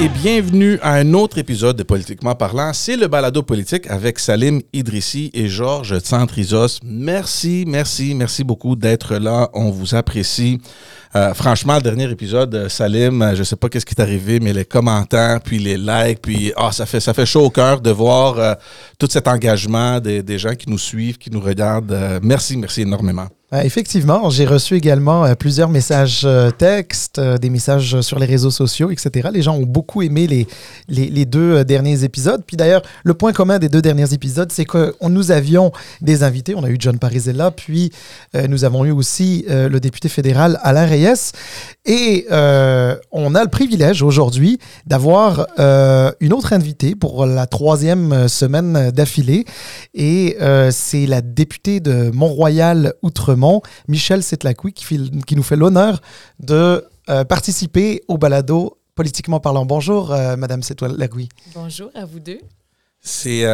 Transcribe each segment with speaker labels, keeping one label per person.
Speaker 1: et bienvenue à un autre épisode de Politiquement parlant. C'est le balado politique avec Salim Idrissi et Georges Tsantrizos. Merci, merci, merci beaucoup d'être là. On vous apprécie. Euh, franchement, le dernier épisode, euh, Salim, euh, je sais pas qu'est-ce qui est arrivé, mais les commentaires, puis les likes, puis ah, ça fait ça fait chaud au cœur de voir tout cet engagement des, des gens qui nous suivent, qui nous regardent. Merci, merci énormément.
Speaker 2: Effectivement, j'ai reçu également euh, plusieurs messages euh, textes, euh, des messages sur les réseaux sociaux, etc. Les gens ont beaucoup aimé les, les, deux derniers épisodes. Puis d'ailleurs, le point commun des deux derniers épisodes, c'est que nous avions des invités. On a eu John Parizella, puis nous avons eu aussi le député fédéral Alain Reyes. Et on a le privilège aujourd'hui d'avoir une autre invitée pour la troisième semaine d'affilée. Et c'est la députée de Mont-Royal Michel Setlacoui, qui, nous fait l'honneur de euh, participer au balado Politiquement parlant. Bonjour, euh, Madame Setlacoui.
Speaker 3: Bonjour à vous deux.
Speaker 1: C'est, euh,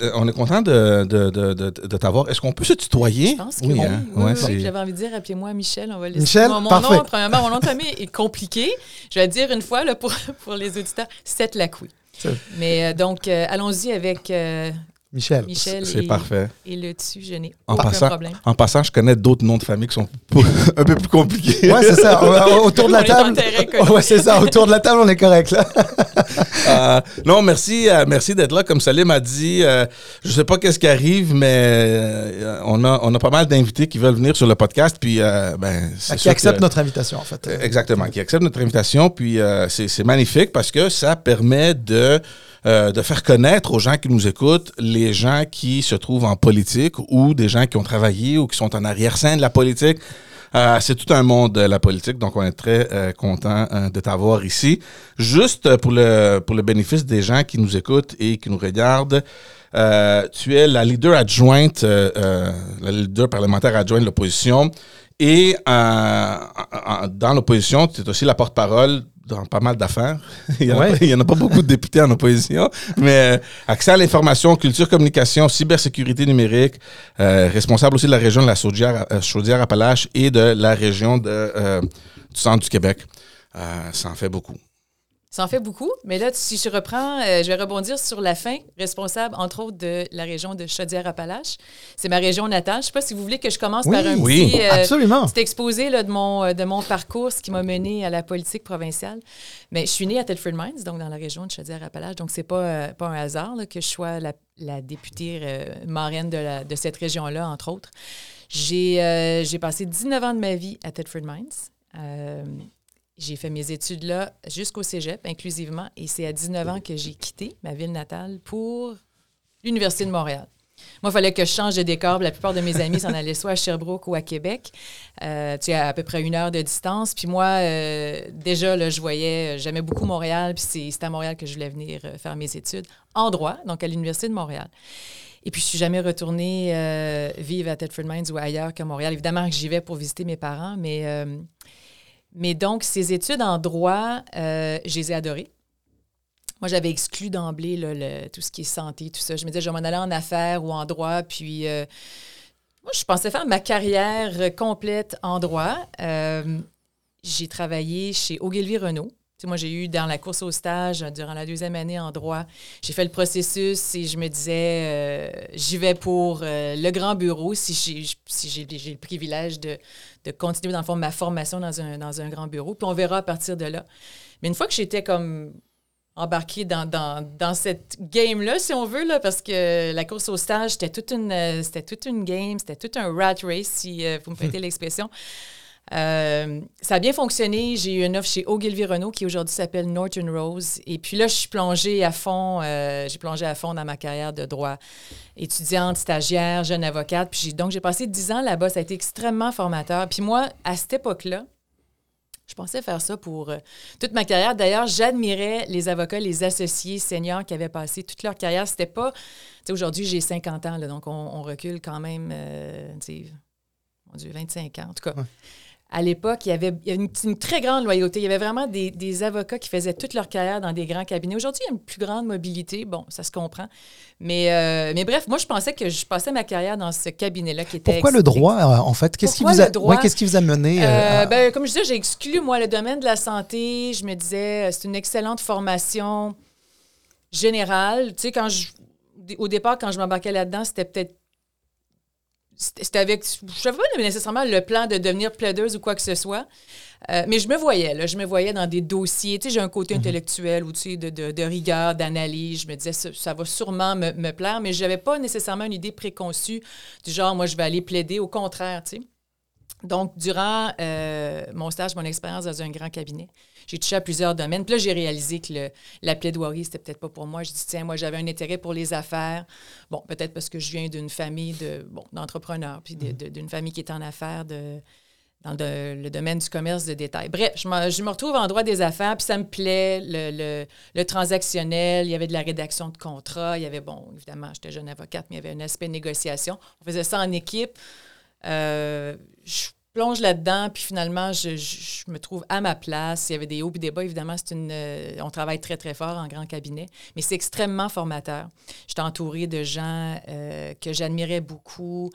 Speaker 1: euh, on est content de, de, de, de, de t'avoir. Est-ce qu'on peut se tutoyer?
Speaker 3: Je pense que oui.
Speaker 1: hein?
Speaker 3: Oui,
Speaker 1: Ouais,
Speaker 3: oui, J'avais envie de dire, appelez-moi Michel. On va laisser
Speaker 2: Michel,
Speaker 3: mon, mon
Speaker 2: parfait.
Speaker 3: nom. Premièrement, mon nom de famille est compliqué. Je vais le dire une fois là, pour, pour les auditeurs. Seth Lacoui.
Speaker 2: C'est-
Speaker 3: Mais euh, donc, euh, allons-y avec euh,
Speaker 2: Michel.
Speaker 3: Michel
Speaker 1: c'est parfait.
Speaker 3: et le dessus. Je n'ai
Speaker 1: En
Speaker 3: aucun
Speaker 1: passant,
Speaker 3: problème.
Speaker 1: en passant, je connais d'autres noms de famille qui sont un peu plus compliqués.
Speaker 2: Ouais, c'est ça. Au- Autour de la table. Ouais, c'est ça. Autour de la table, on est correct là.
Speaker 1: Euh, non, merci, euh, merci d'être là. Comme Salim a dit, euh, je sais pas qu'est-ce qui arrive, mais euh, on, a, on a pas mal d'invités qui veulent venir sur le podcast. Puis, euh, ben, c'est
Speaker 2: Qui
Speaker 1: sûr
Speaker 2: accepte
Speaker 1: que-
Speaker 2: notre invitation, en fait.
Speaker 1: Exactement, qui accepte notre invitation. Puis euh, c'est c'est magnifique parce que ça permet de, euh, de faire connaître aux gens qui nous écoutent les gens qui se trouvent en politique ou des gens qui ont travaillé ou qui sont en arrière-scène de la politique. Euh, c'est tout un monde, la politique, donc on est très euh, content euh, de t'avoir ici. Juste pour le, pour le bénéfice des gens qui nous écoutent et qui nous regardent, euh, tu es la leader adjointe, euh, la leader parlementaire adjointe de l'opposition. Et dans l'opposition, tu es aussi la porte-parole dans pas mal d'affaires. il n'y en, a
Speaker 2: Ouais.
Speaker 1: pas- il y en a pas beaucoup de députés en opposition, mais euh, accès à l'information, culture, communication, cybersécurité numérique, euh, responsable aussi de la région de la Chaudière- euh, Chaudière-Appalaches et de la région de, euh, du centre du Québec. Euh, ça en fait beaucoup.
Speaker 3: Ça en fait beaucoup. Mais là, si je reprends, euh, je vais rebondir sur la fin, responsable, entre autres, de la région de Chaudière-Appalaches. C'est ma région natale. Je ne sais pas si vous voulez que je commence
Speaker 2: Oui,
Speaker 3: par un
Speaker 1: oui.
Speaker 3: petit... euh,
Speaker 2: Absolument.
Speaker 3: petit exposé là, de, mon, euh, de mon parcours, ce qui m'a mené à la politique provinciale. Mais je suis née à Telford Mines, donc dans la région de Chaudière-Appalaches. Donc, c'est pas, euh, pas un hasard là, que je sois la, la députée marraine de, la- de cette région-là, entre autres. J'ai j'ai passé 19 ans de ma vie à Telford Mines. Euh, j'ai fait mes études là jusqu'au cégep, inclusivement. Et c'est à 19 ans que j'ai quitté ma ville natale pour l'Université de Montréal. Moi, il fallait que je change de décor. La plupart de mes amis s'en allaient soit à Sherbrooke ou à Québec. Euh, tu à, à peu près une heure de distance. Puis moi, euh, déjà, là, je voyais, j'aimais beaucoup Montréal. Puis c'est- à Montréal que je voulais venir euh, faire mes études en droit, donc à l'Université de Montréal. Et puis, je suis jamais retournée euh, vivre à Thetford Mines ou ailleurs qu'à Montréal. Évidemment que j'y vais pour visiter mes parents, mais, euh, mais donc, ces études en droit, euh, je les ai adorées. Moi, j'avais exclu d'emblée tout ce qui est santé, tout ça. Je me disais, je vais m'en aller en affaires ou en droit. Puis, euh, moi, je pensais faire ma carrière complète en droit. Euh, j'ai travaillé chez Ogilvy Renault. Moi, j'ai eu dans la course au stage euh, durant la deuxième année en droit. J'ai fait le processus et je me disais, euh, j'y vais pour euh, le grand bureau si j'ai si le privilège de, de continuer, dans le fond, ma formation dans un, dans un grand bureau. Puis on verra à partir de là. Mais une fois que j'étais comme embarquée dans, dans, dans cette game-là, si on veut, là, parce que la course au stage, c'était toute une, c'était toute une game, c'était tout un rat race, si vous me prêtez l'expression. Euh, ça a bien fonctionné. J'ai eu une offre chez Ogilvy Renault qui aujourd'hui s'appelle Norton Rose. Et puis là, je suis plongée à fond. euh, j'ai plongé à fond dans ma carrière de droit. Étudiante, stagiaire, jeune avocate. Puis donc, j'ai passé dix ans là-bas. Ça a été extrêmement formateur. Puis moi, à cette époque-là, je pensais faire ça pour euh, toute ma carrière. D'ailleurs, j'admirais les avocats, les associés seniors qui avaient passé toute leur carrière. C'était pas. Aujourd'hui, j'ai 50 ans, donc on, recule quand même, mon Dieu, 25 ans, en tout cas. À l'époque, il y avait, une, très grande loyauté. Il y avait vraiment des, avocats qui faisaient toute leur carrière dans des grands cabinets. Aujourd'hui, il y a une plus grande mobilité. Bon, ça se comprend. Mais, euh, mais bref, moi, je pensais que je passais ma carrière dans ce cabinet-là qui était.
Speaker 2: Pourquoi le droit, euh, en fait? Qu'est-ce qui, vous a, qu'est-ce qui vous a mené?
Speaker 3: Euh, ben, comme je disais, j'ai exclu, moi, le domaine de la santé. Je me disais, c'est une excellente formation générale. Tu sais, quand je, au départ, quand je m'embarquais là-dedans, c'était peut-être c'était avec, je savais pas nécessairement le plan de devenir plaideuse ou quoi que ce soit, euh, mais je me voyais, là, je me voyais dans des dossiers, tu sais, j'ai un côté mhm. intellectuel ou, tu sais, de, de, rigueur, d'analyse, je me disais, ça, va sûrement me, me plaire, mais je n'avais pas nécessairement une idée préconçue du genre, moi, je vais aller plaider, au contraire, tu sais. Donc, durant euh, mon stage, mon expérience dans un grand cabinet, j'ai touché à plusieurs domaines. Puis là, j'ai réalisé que le, la plaidoirie, c'était peut-être pas pour moi. Je dis, tiens, moi, j'avais un intérêt pour les affaires. Bon, peut-être parce que je viens d'une famille de, bon, d'entrepreneurs, puis mm-hmm. d'une famille qui est en affaires de, dans le domaine du commerce de détail. Bref, je me, je me, retrouve en droit des affaires, puis ça me plaît, le, le, le, transactionnel, il y avait de la rédaction de contrats, il y avait, bon, évidemment, j'étais jeune avocate, mais il y avait un aspect de négociation. On faisait ça en équipe. Euh, je plonge là-dedans, puis finalement, je, me trouve à ma place. Il y avait des hauts et des bas, évidemment. C'est une, euh, on travaille très, très fort en grand cabinet, mais c'est extrêmement formateur. J'étais entourée de gens euh, que j'admirais beaucoup.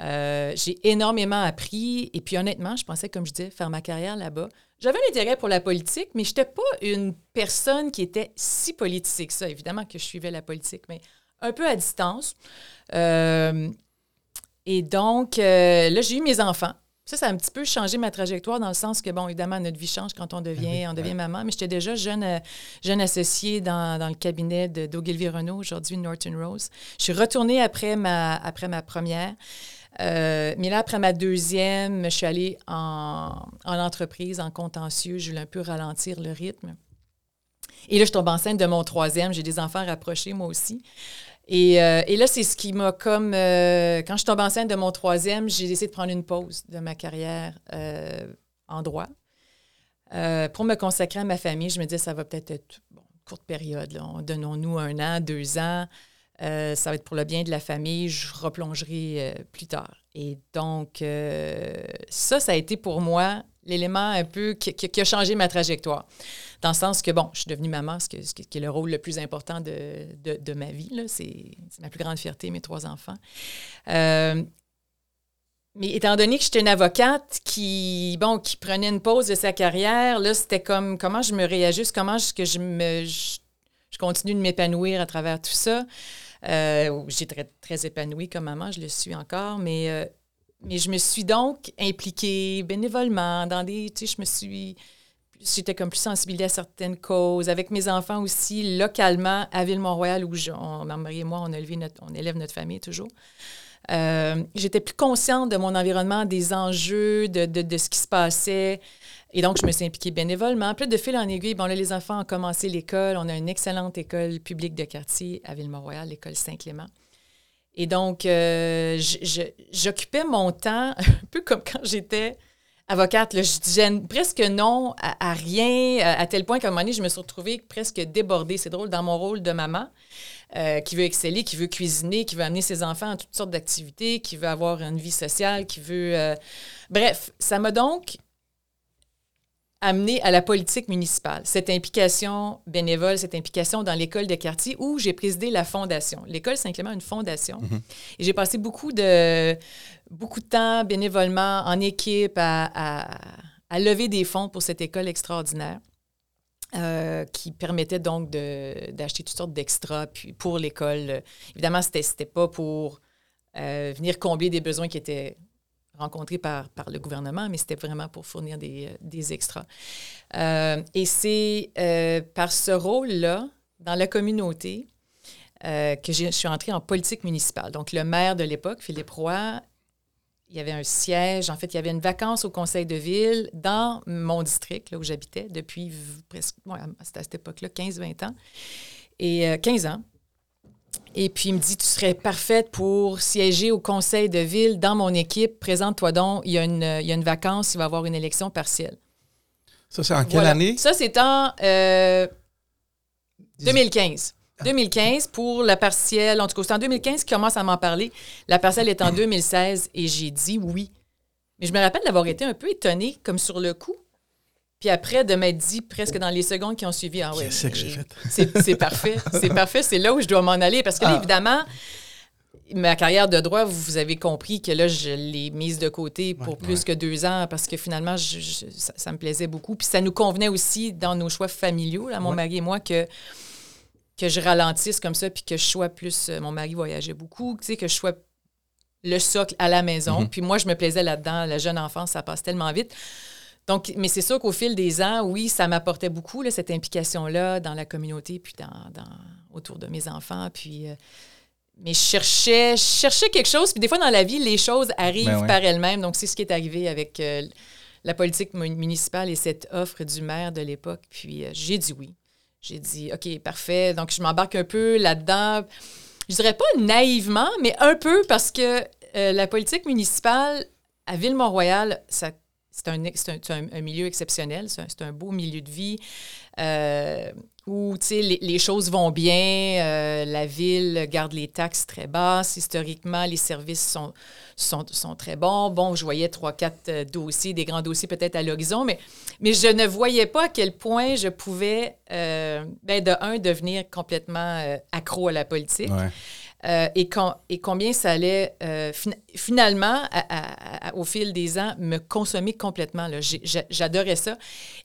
Speaker 3: j'ai énormément appris. Et puis, honnêtement, je pensais, comme je disais, faire ma carrière là-bas. J'avais un intérêt pour la politique, mais je n'étais pas une personne qui était si politique que ça. Évidemment que je suivais la politique, mais un peu à distance. Et donc, euh, là, j'ai eu mes enfants. Ça, ça a un petit peu changé ma trajectoire dans le sens que, bon, évidemment, notre vie change quand on devient, on devient maman, mais j'étais déjà jeune, euh, jeune associée dans, le cabinet de d'Ogilvy Renault, aujourd'hui Norton Rose. Je suis retournée après ma, après ma première. Euh, mais là, après ma deuxième, je suis allée en, en entreprise, en contentieux. Je voulais un peu ralentir le rythme. Et là, je tombe enceinte de mon troisième. J'ai des enfants rapprochés, moi aussi. Euh, et, là, c'est ce qui m'a comme... Euh, quand je tombe enceinte de mon troisième, j'ai décidé de prendre une pause de ma carrière euh, en droit pour me consacrer à ma famille. Je me disais, ça va peut-être être une courte période. Donnons-nous un an, deux ans. ça va être pour le bien de la famille. Je replongerai plus tard. Et donc, ça, ça a été pour moi l'élément un peu qui, a changé ma trajectoire. Dans le sens que, bon, je suis devenue maman, ce, qui est le rôle le plus important de, ma vie. C'est ma plus grande fierté, mes trois enfants. Euh, mais étant donné que j'étais une avocate qui, bon, qui prenait une pause de sa carrière, là, c'était comme comment je me réajuste, comment je, que je me je, continue de m'épanouir à travers tout ça? Euh, J'étais très, très épanouie comme maman, je le suis encore, mais euh, mais je me suis donc impliquée bénévolement dans des. Tu sais, je me suis. J'étais comme plus sensibilisée à certaines causes. Avec mes enfants aussi, localement, à Ville-Mont-Royal, où ma mari et moi, on, on élève notre famille toujours. Euh, j'étais plus consciente de mon environnement, des enjeux, de, de, de, ce qui se passait. Et donc, je me suis impliquée bénévolement. Puis de fil en aiguille, bon, là, les enfants ont commencé l'école. On a une excellente école publique de quartier à Ville-Mont-Royal, l'école Saint-Clément. Et donc, euh, j'occupais mon temps un peu comme quand j'étais avocate. je disais presque non à, rien, à, tel point qu'à un moment donné, je me suis retrouvée presque débordée. C'est drôle, dans mon rôle de maman, euh, qui veut exceller, qui veut cuisiner, qui veut amener ses enfants à toutes sortes d'activités, qui veut avoir une vie sociale, qui veut... Euh, bref, ça m'a donc amené à la politique municipale, cette implication bénévole, cette implication dans l'école de quartier où j'ai présidé la fondation. L'école Saint-Clément une fondation. Mhm. Et j'ai passé beaucoup de, beaucoup de temps bénévolement en équipe à, lever des fonds pour cette école extraordinaire. Euh, qui permettait donc d'acheter toutes sortes d'extras pour l'école. Évidemment, ce n'était pas pour euh, venir combler des besoins qui étaient rencontré par, par le gouvernement, mais c'était vraiment pour fournir des, euh, des extras. Euh, et c'est euh, par ce rôle-là, dans la communauté, que je suis entrée en politique municipale. Donc, le maire de l'époque, Philippe Roy, il y avait un siège. En fait, il y avait une vacance au conseil de ville dans mon district, là où j'habitais, depuis presque, c'était à cette époque-là, 15-20 ans. Et 15 ans. Et puis, il me dit, tu serais parfaite pour siéger au conseil de ville dans mon équipe. Présente-toi donc, il y, a une, il y a une vacance, il va y avoir une élection partielle.
Speaker 1: Ça, c'est en quelle année?
Speaker 3: Ça, c'est en 2015. 2015 pour la partielle. En tout cas, c'est en 2015 qu'il commence à m'en parler. La partielle est en 2016 et j'ai dit oui. Mais je me rappelle d'avoir été un peu étonnée, comme sur le coup. Puis après, de m'être dit presque dans les secondes qui ont suivi, ah ouais,
Speaker 1: Qu'est-ce que j'ai fait?
Speaker 3: C'est c'est parfait, c'est parfait, c'est là où je dois m'en aller. Parce que là,
Speaker 2: Ah.
Speaker 3: évidemment, ma carrière de droit, vous avez compris que là, je l'ai mise de côté pour plus que deux ans parce que finalement, je- je- ça, ça me plaisait beaucoup. Puis ça nous convenait aussi dans nos choix familiaux, là, mon
Speaker 2: Ouais.
Speaker 3: mari et moi, que, que je ralentisse comme ça, puis que je sois plus. euh, Mon mari voyageait beaucoup, tu sais, que je sois le socle à la maison.
Speaker 1: Mhm.
Speaker 3: Puis moi, je me plaisais là-dedans. La jeune enfance, ça passe tellement vite. Donc, mais c'est sûr qu'au fil des ans, oui, ça m'apportait beaucoup, là, cette implication-là dans la communauté, puis dans, dans- autour de mes enfants. Puis, euh, mais je cherchais, je cherchais quelque chose. Puis des fois, dans la vie, les choses arrivent
Speaker 1: Ben ouais.
Speaker 3: par elles-mêmes. Donc, c'est ce qui est arrivé avec euh, la politique mu- municipale et cette offre du maire de l'époque. Puis, euh, j'ai dit oui. J'ai dit, OK, parfait. Donc, je m'embarque un peu là-dedans. Je dirais pas naïvement, mais un peu parce que la politique municipale à Ville-Mont-Royal, ça c'est un, milieu exceptionnel, c'est un, beau milieu de vie euh, où les, les choses vont bien, euh, la ville garde les taxes très basses, historiquement, les services sont, sont, très bons. Bon, je voyais trois, quatre euh, dossiers, des grands dossiers peut-être à l'horizon, mais, mais je ne voyais pas à quel point je pouvais, ben, de un, devenir complètement accro à la politique. Euh, et, com- et combien ça allait euh, fin- finalement, au fil des ans, me consommer complètement. J'adorais ça.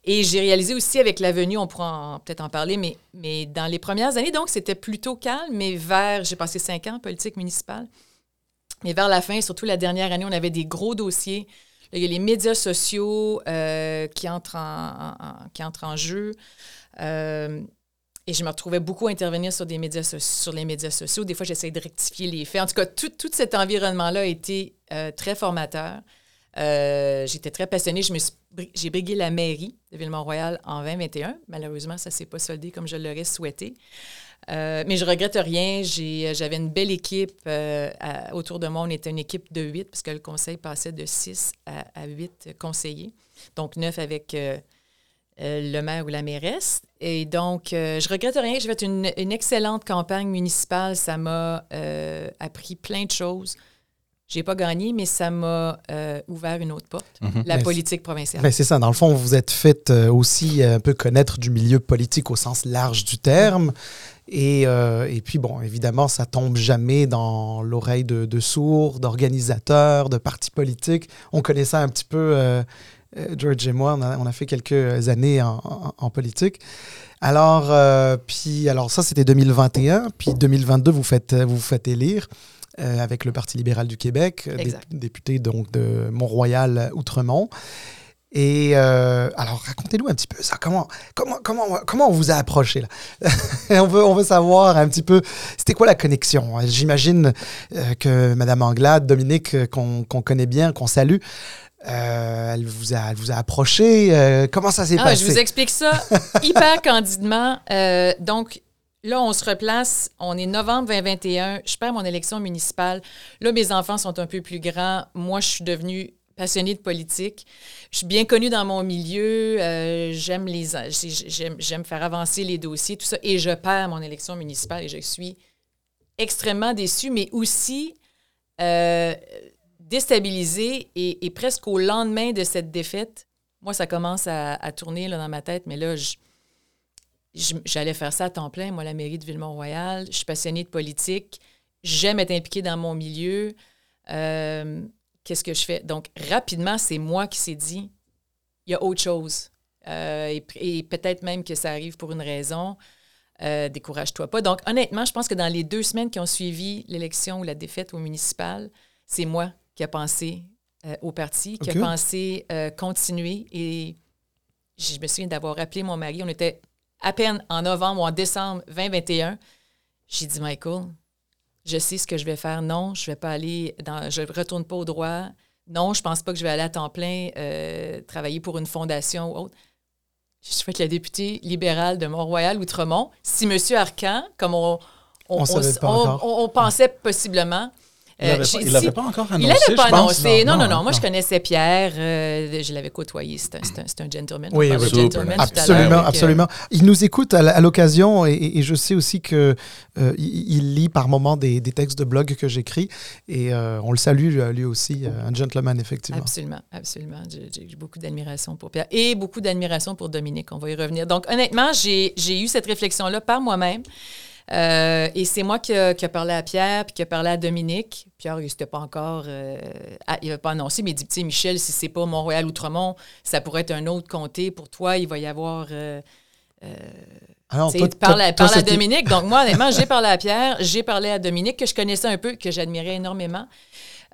Speaker 3: Et j'ai réalisé aussi avec la venue, on pourra peut-être en parler, mais, dans les premières années, donc c'était plutôt calme, mais vers, j'ai passé cinq ans en politique municipale, mais vers la fin, surtout la dernière année, on avait des gros dossiers. Il y a les médias sociaux euh, qui, entrent en, jeu. Et je me retrouvais beaucoup à intervenir sur, les médias sociaux. Des fois, j'essayais de rectifier les faits. En tout cas, tout, cet environnement-là a été euh, très formateur. Euh, J'étais très passionnée. J'ai brigué la mairie de Ville-Mont-Royal en 2021. Malheureusement, ça ne s'est pas soldé comme je l'aurais souhaité. Euh, mais je regrette rien. J'avais une belle équipe autour de moi. On était une équipe de huit, parce que le conseil passait de six à, huit conseillers. Donc, neuf avec euh, le maire ou la mairesse. Et donc, euh, je regrette rien. J'ai fait une, une excellente campagne municipale. Ça m'a euh, appris plein de choses. J'ai pas gagné, mais ça m'a euh, ouvert une autre porte,
Speaker 1: Mhm.
Speaker 3: la
Speaker 2: Mais
Speaker 3: politique provinciale.
Speaker 2: Ben, c'est ça, dans le fond, vous êtes fait euh, aussi un peu connaître du milieu politique au sens large du terme. Et, euh, et puis, bon, évidemment, ça tombe jamais dans l'oreille de, de sourds, d'organisateurs, de partis politiques. On connaît ça un petit peu, euh, George et moi, on a, on a fait quelques années en, en- en politique. Alors, euh, puis, alors ça, c'était 2021. Puis 2022, vous faites, vous vous faites élire. euh, avec le Parti libéral du Québec, euh, dé- député donc de Mont-Royal-Outremont. Et euh, alors, racontez-nous un petit peu ça. Comment, comment, comment, comment on vous a approché là? On, veut, on veut savoir un petit peu, c'était quoi la connexion? J'imagine euh, que Madame Anglade, Dominique, euh, qu'on qu'on connaît bien, qu'on salue, euh, elle, vous a, elle vous a approché. euh, comment ça s'est
Speaker 3: Ah,
Speaker 2: passé?
Speaker 3: je vous explique ça hyper candidement. Euh, donc, là, on se replace. On est novembre 2021. Je perds mon élection municipale. Là, mes enfants sont un peu plus grands. Moi, je suis devenue passionnée de politique. Je suis bien connue dans mon milieu. J'aime les, j'ai- j'aime, j'aime faire avancer les dossiers, tout ça. Et je perds mon élection municipale et je suis extrêmement déçue, mais aussi déstabilisée et, presque au lendemain de cette défaite, moi, ça commence à, tourner là, dans ma tête, mais là, j'allais faire ça à temps plein, moi, la mairie de Villemont-Royal. Je suis passionnée de politique. J'aime être impliquée dans mon milieu. Euh, Qu'est-ce que je fais? Donc, rapidement, c'est moi qui s'est dit, il y a autre chose. Euh, et et peut-être même que ça arrive pour une raison. Euh, décourage-toi pas. Donc, honnêtement, je pense que dans les deux semaines qui ont suivi l'élection ou la défaite au municipal, c'est moi qui a pensé euh, au parti, qui a pensé euh, continuer. Et je me souviens d'avoir appelé mon mari. On était à peine en novembre ou en décembre 2021. J'ai dit, Michael, je sais ce que je vais faire. Non, je vais pas aller dans, je retourne pas au droit. Non, je pense pas que je vais aller à temps plein euh, travailler pour une fondation ou autre. Je suis la députée libérale de Mont-Royal-Outremont. Si M. Arcan, comme on,
Speaker 2: On
Speaker 3: pensait possiblement, Euh,
Speaker 1: l'avait il l'avait
Speaker 3: si-
Speaker 1: pas encore
Speaker 3: Il
Speaker 1: annoncé.
Speaker 3: l'avait pas annoncé. Non, non, non.
Speaker 1: hein,
Speaker 3: Moi, je connaissais Pierre. euh, je l'avais côtoyé. C'est un, un- gentleman.
Speaker 2: Oui, oui.
Speaker 3: gentleman tout à
Speaker 2: Absolument,
Speaker 3: euh,
Speaker 2: absolument. Il nous écoute à, l'occasion et, et je sais aussi que euh, il, il lit par moments des, des textes de blog que j'écris et euh, on le salue lui, aussi, euh, un gentleman effectivement.
Speaker 3: Absolument, absolument. J'ai beaucoup d'admiration pour Pierre et beaucoup d'admiration pour Dominique. On va y revenir. Donc, honnêtement, j'ai eu cette réflexion-là par moi-même. Euh, et c'est moi qui a, qui a parlé à Pierre, puis qui a parlé à Dominique. Pierre, il n'était pas encore. euh, ah, il n'avait pas annoncé, mais il dit Tu sais, Michel, si c'est pas Mont-Royal-Outremont, ça pourrait être un autre comté pour toi. Il va y avoir. euh,
Speaker 2: Alors,
Speaker 3: Tu sais,
Speaker 2: toi-
Speaker 3: tu parles
Speaker 2: toi-
Speaker 3: parles à Dominique. Donc, moi, honnêtement, j'ai parlé à Pierre, j'ai parlé à Dominique, que je connaissais un peu, que j'admirais énormément.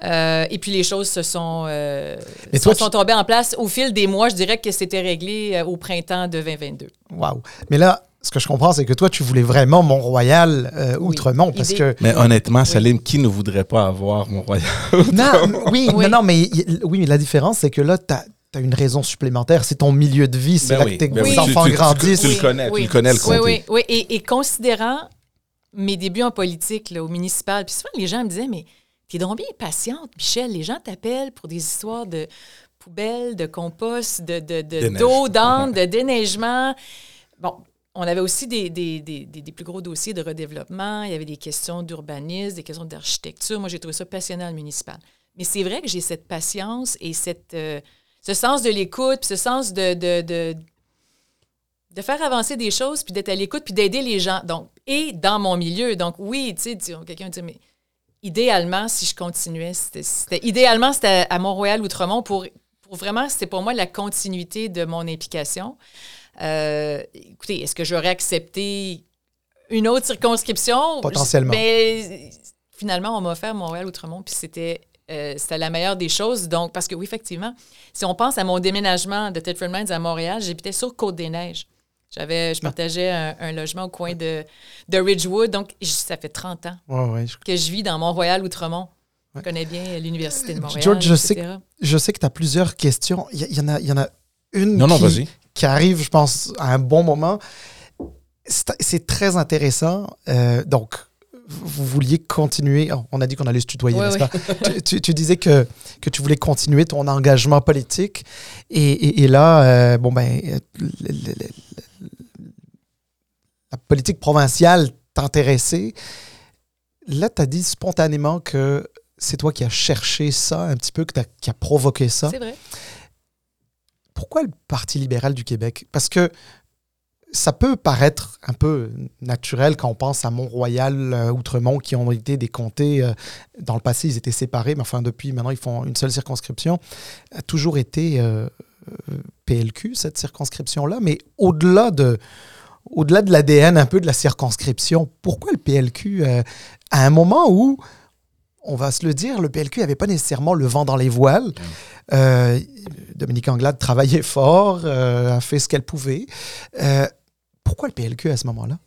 Speaker 3: Euh, et puis, les choses se sont, euh,
Speaker 2: Mais
Speaker 3: sont, tombées en place au fil des mois. Je dirais que c'était réglé euh, au printemps de 2022.
Speaker 2: Waouh. Mais là, ce que je comprends, c'est que toi, tu voulais vraiment Mont-Royal, euh,
Speaker 3: Oui.
Speaker 2: Outremont, parce que.
Speaker 1: Mais honnêtement, Salim, qui ne voudrait pas avoir mon royaume?
Speaker 2: Non, oui,
Speaker 3: Oui.
Speaker 2: non, non, mais oui, mais la différence, c'est que là, tu as, une raison supplémentaire. C'est ton milieu de vie, c'est
Speaker 1: Ben
Speaker 2: là
Speaker 1: oui,
Speaker 2: que tes
Speaker 1: ben oui.
Speaker 2: enfants
Speaker 1: Tu- tu- tu-
Speaker 2: grandissent.
Speaker 1: tu le connais, tu le connais, le
Speaker 3: Oui,
Speaker 1: comté.
Speaker 3: oui, oui. Et, et considérant mes débuts en politique, là, au municipal, puis souvent, les gens me disaient, mais t'es donc bien patiente, Michel. Les gens t'appellent pour des histoires de poubelles, de compost, de, de, de- d'eau, d'âne, de déneigement. Bon, on avait aussi des, des, des, des- plus gros dossiers de redéveloppement. Il y avait des questions d'urbanisme, des questions d'architecture. Moi, j'ai trouvé ça passionnant, le municipal. Mais c'est vrai que j'ai cette patience et cette, euh, ce sens de l'écoute, puis ce sens de, de, de, de faire avancer des choses, puis d'être à l'écoute, puis d'aider les gens. Donc, et dans mon milieu. Donc, oui, tu sais, quelqu'un dit, mais idéalement, si je continuais, c'était, idéalement, c'était à Mont-Royal-Outremont pour, pour vraiment, c'était pour moi la continuité de mon implication. Euh, écoutez, est-ce que j'aurais accepté une autre circonscription?
Speaker 2: Potentiellement.
Speaker 3: Mais finalement, on m'a offert Montréal-Outremont, puis c'était euh, c'était la meilleure des choses. Donc, parce que oui, effectivement, si on pense à mon déménagement de Thetford Mines à Montréal, j'habitais sur Côte-des-Neiges. J'avais, je partageais un, un logement au coin de, de Ridgewood. Donc, ça fait 30 ans
Speaker 2: Ouais, ouais, je-
Speaker 3: que je vis dans Mont-Royal-Outremont. Je connais bien l'Université de Montréal.
Speaker 2: George, je sais
Speaker 3: etc.
Speaker 2: Je sais que tu as plusieurs questions. Il y, il y en a, il y en a une
Speaker 1: Non, non,
Speaker 2: qui, arrive, je pense, à un bon moment. C'est très intéressant. Euh, donc, vous vouliez continuer. oh, on a dit qu'on allait se tutoyer,
Speaker 3: Oui,
Speaker 2: n'est-ce
Speaker 3: oui.
Speaker 2: pas? tu, tu- tu disais que, que tu voulais continuer ton engagement politique. Et, et- et là, euh, bon, ben, euh, le- le- le- la politique provinciale t'intéressait. Là, tu as dit spontanément que c'est toi qui as cherché ça un petit peu, que t'as- qui a provoqué ça.
Speaker 3: C'est vrai.
Speaker 2: Pourquoi le Parti libéral du Québec? Parce que ça peut paraître un peu naturel quand on pense à Mont-Royal, euh, Outremont, qui ont été des comtés. euh, dans le passé, ils étaient séparés, mais enfin, depuis, maintenant, ils font une seule circonscription. A toujours été euh, PLQ, cette circonscription-là. Mais au-delà de, au-delà de l'ADN un peu de la circonscription, pourquoi le PLQ, à un moment où, on va se le dire, le PLQ n'avait pas nécessairement le vent dans les voiles. Euh, Dominique Anglade travaillait fort, euh, a fait ce qu'elle pouvait. Euh, pourquoi le PLQ à ce moment-là?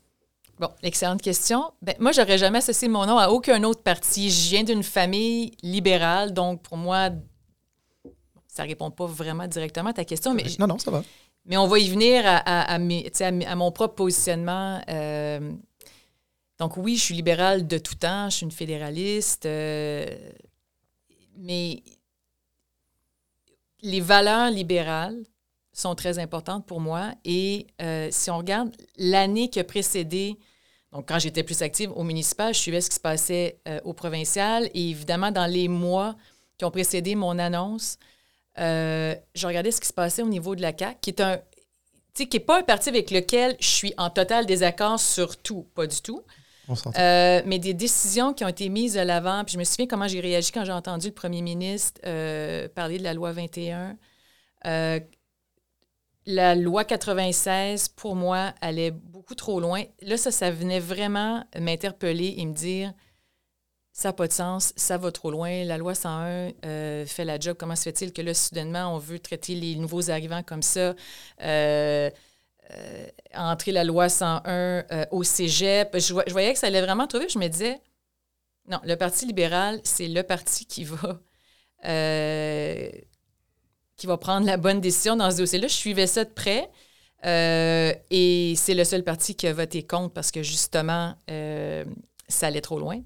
Speaker 3: Bon, excellente question. Ben, moi, j'aurais jamais associé mon nom à aucun autre parti. Je viens d'une famille libérale, donc pour moi, ça répond pas vraiment directement à ta question, mais,
Speaker 2: Non, non, ça va.
Speaker 3: mais on va y venir à, à- à mes- tu sais, à mes- à mon propre positionnement. Donc oui, je suis libérale de tout temps, je suis une fédéraliste, euh, mais les valeurs libérales sont très importantes pour moi. Et euh, si on regarde l'année qui a précédé, donc quand j'étais plus active au municipal, je suivais ce qui se passait euh, au provincial. Et évidemment, dans les mois qui ont précédé mon annonce, je regardais ce qui se passait au niveau de la CAQ, qui est un qui n'est pas un parti avec lequel je suis en total désaccord sur tout, pas du tout. Euh, mais des décisions qui ont été mises de l'avant. Puis je me souviens comment j'ai réagi quand j'ai entendu le premier ministre euh, parler de la loi 21. Euh, la loi 96, pour moi, allait beaucoup trop loin. Là, ça, ça venait vraiment m'interpeller et me dire ça n'a pas de sens, ça va trop loin. La loi 101 euh, fait la job. Comment se fait-il que là, soudainement, on veut traiter les nouveaux arrivants comme ça? Euh, entrer la loi 101 euh, au cégep. Je, vo- je voyais que ça allait vraiment trop vite. Je me disais, non, le Parti libéral, c'est le parti qui va, euh, qui va prendre la bonne décision dans ce dossier-là. Je suivais ça de près. et c'est le seul parti qui a voté contre parce que justement, ça allait trop loin.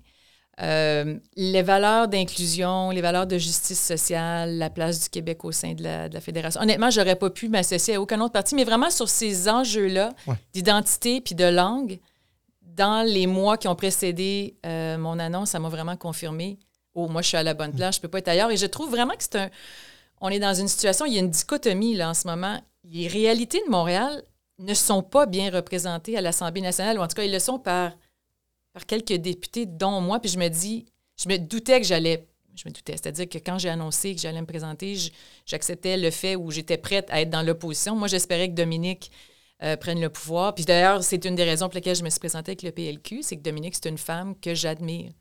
Speaker 3: Euh, les valeurs d'inclusion, les valeurs de justice sociale, la place du Québec au sein de la, de la Fédération. Honnêtement, j'aurais pas pu m'associer à aucun autre parti, mais vraiment sur ces enjeux-là d'identité puis de langue, dans les mois qui ont précédé euh, mon annonce, ça m'a vraiment confirmé. Oh, moi, je suis à la bonne place, je peux pas être ailleurs. Et je trouve vraiment que c'est un. On est dans une situation, il y a une dichotomie là en ce moment. Les réalités de Montréal ne sont pas bien représentées à l'Assemblée nationale, ou en tout cas, ils le sont par par quelques députés, dont moi. Puis je me dis, je me doutais que j'allais. Je me doutais. C'est-à-dire que quand j'ai annoncé que j'allais me présenter, j'acceptais le fait où j'étais prête à être dans l'opposition. Moi, j'espérais que Dominique euh, prenne le pouvoir. Puis d'ailleurs, c'est une des raisons pour lesquelles je me suis présentée avec le PLQ, c'est que Dominique, c'est une femme que j'admire.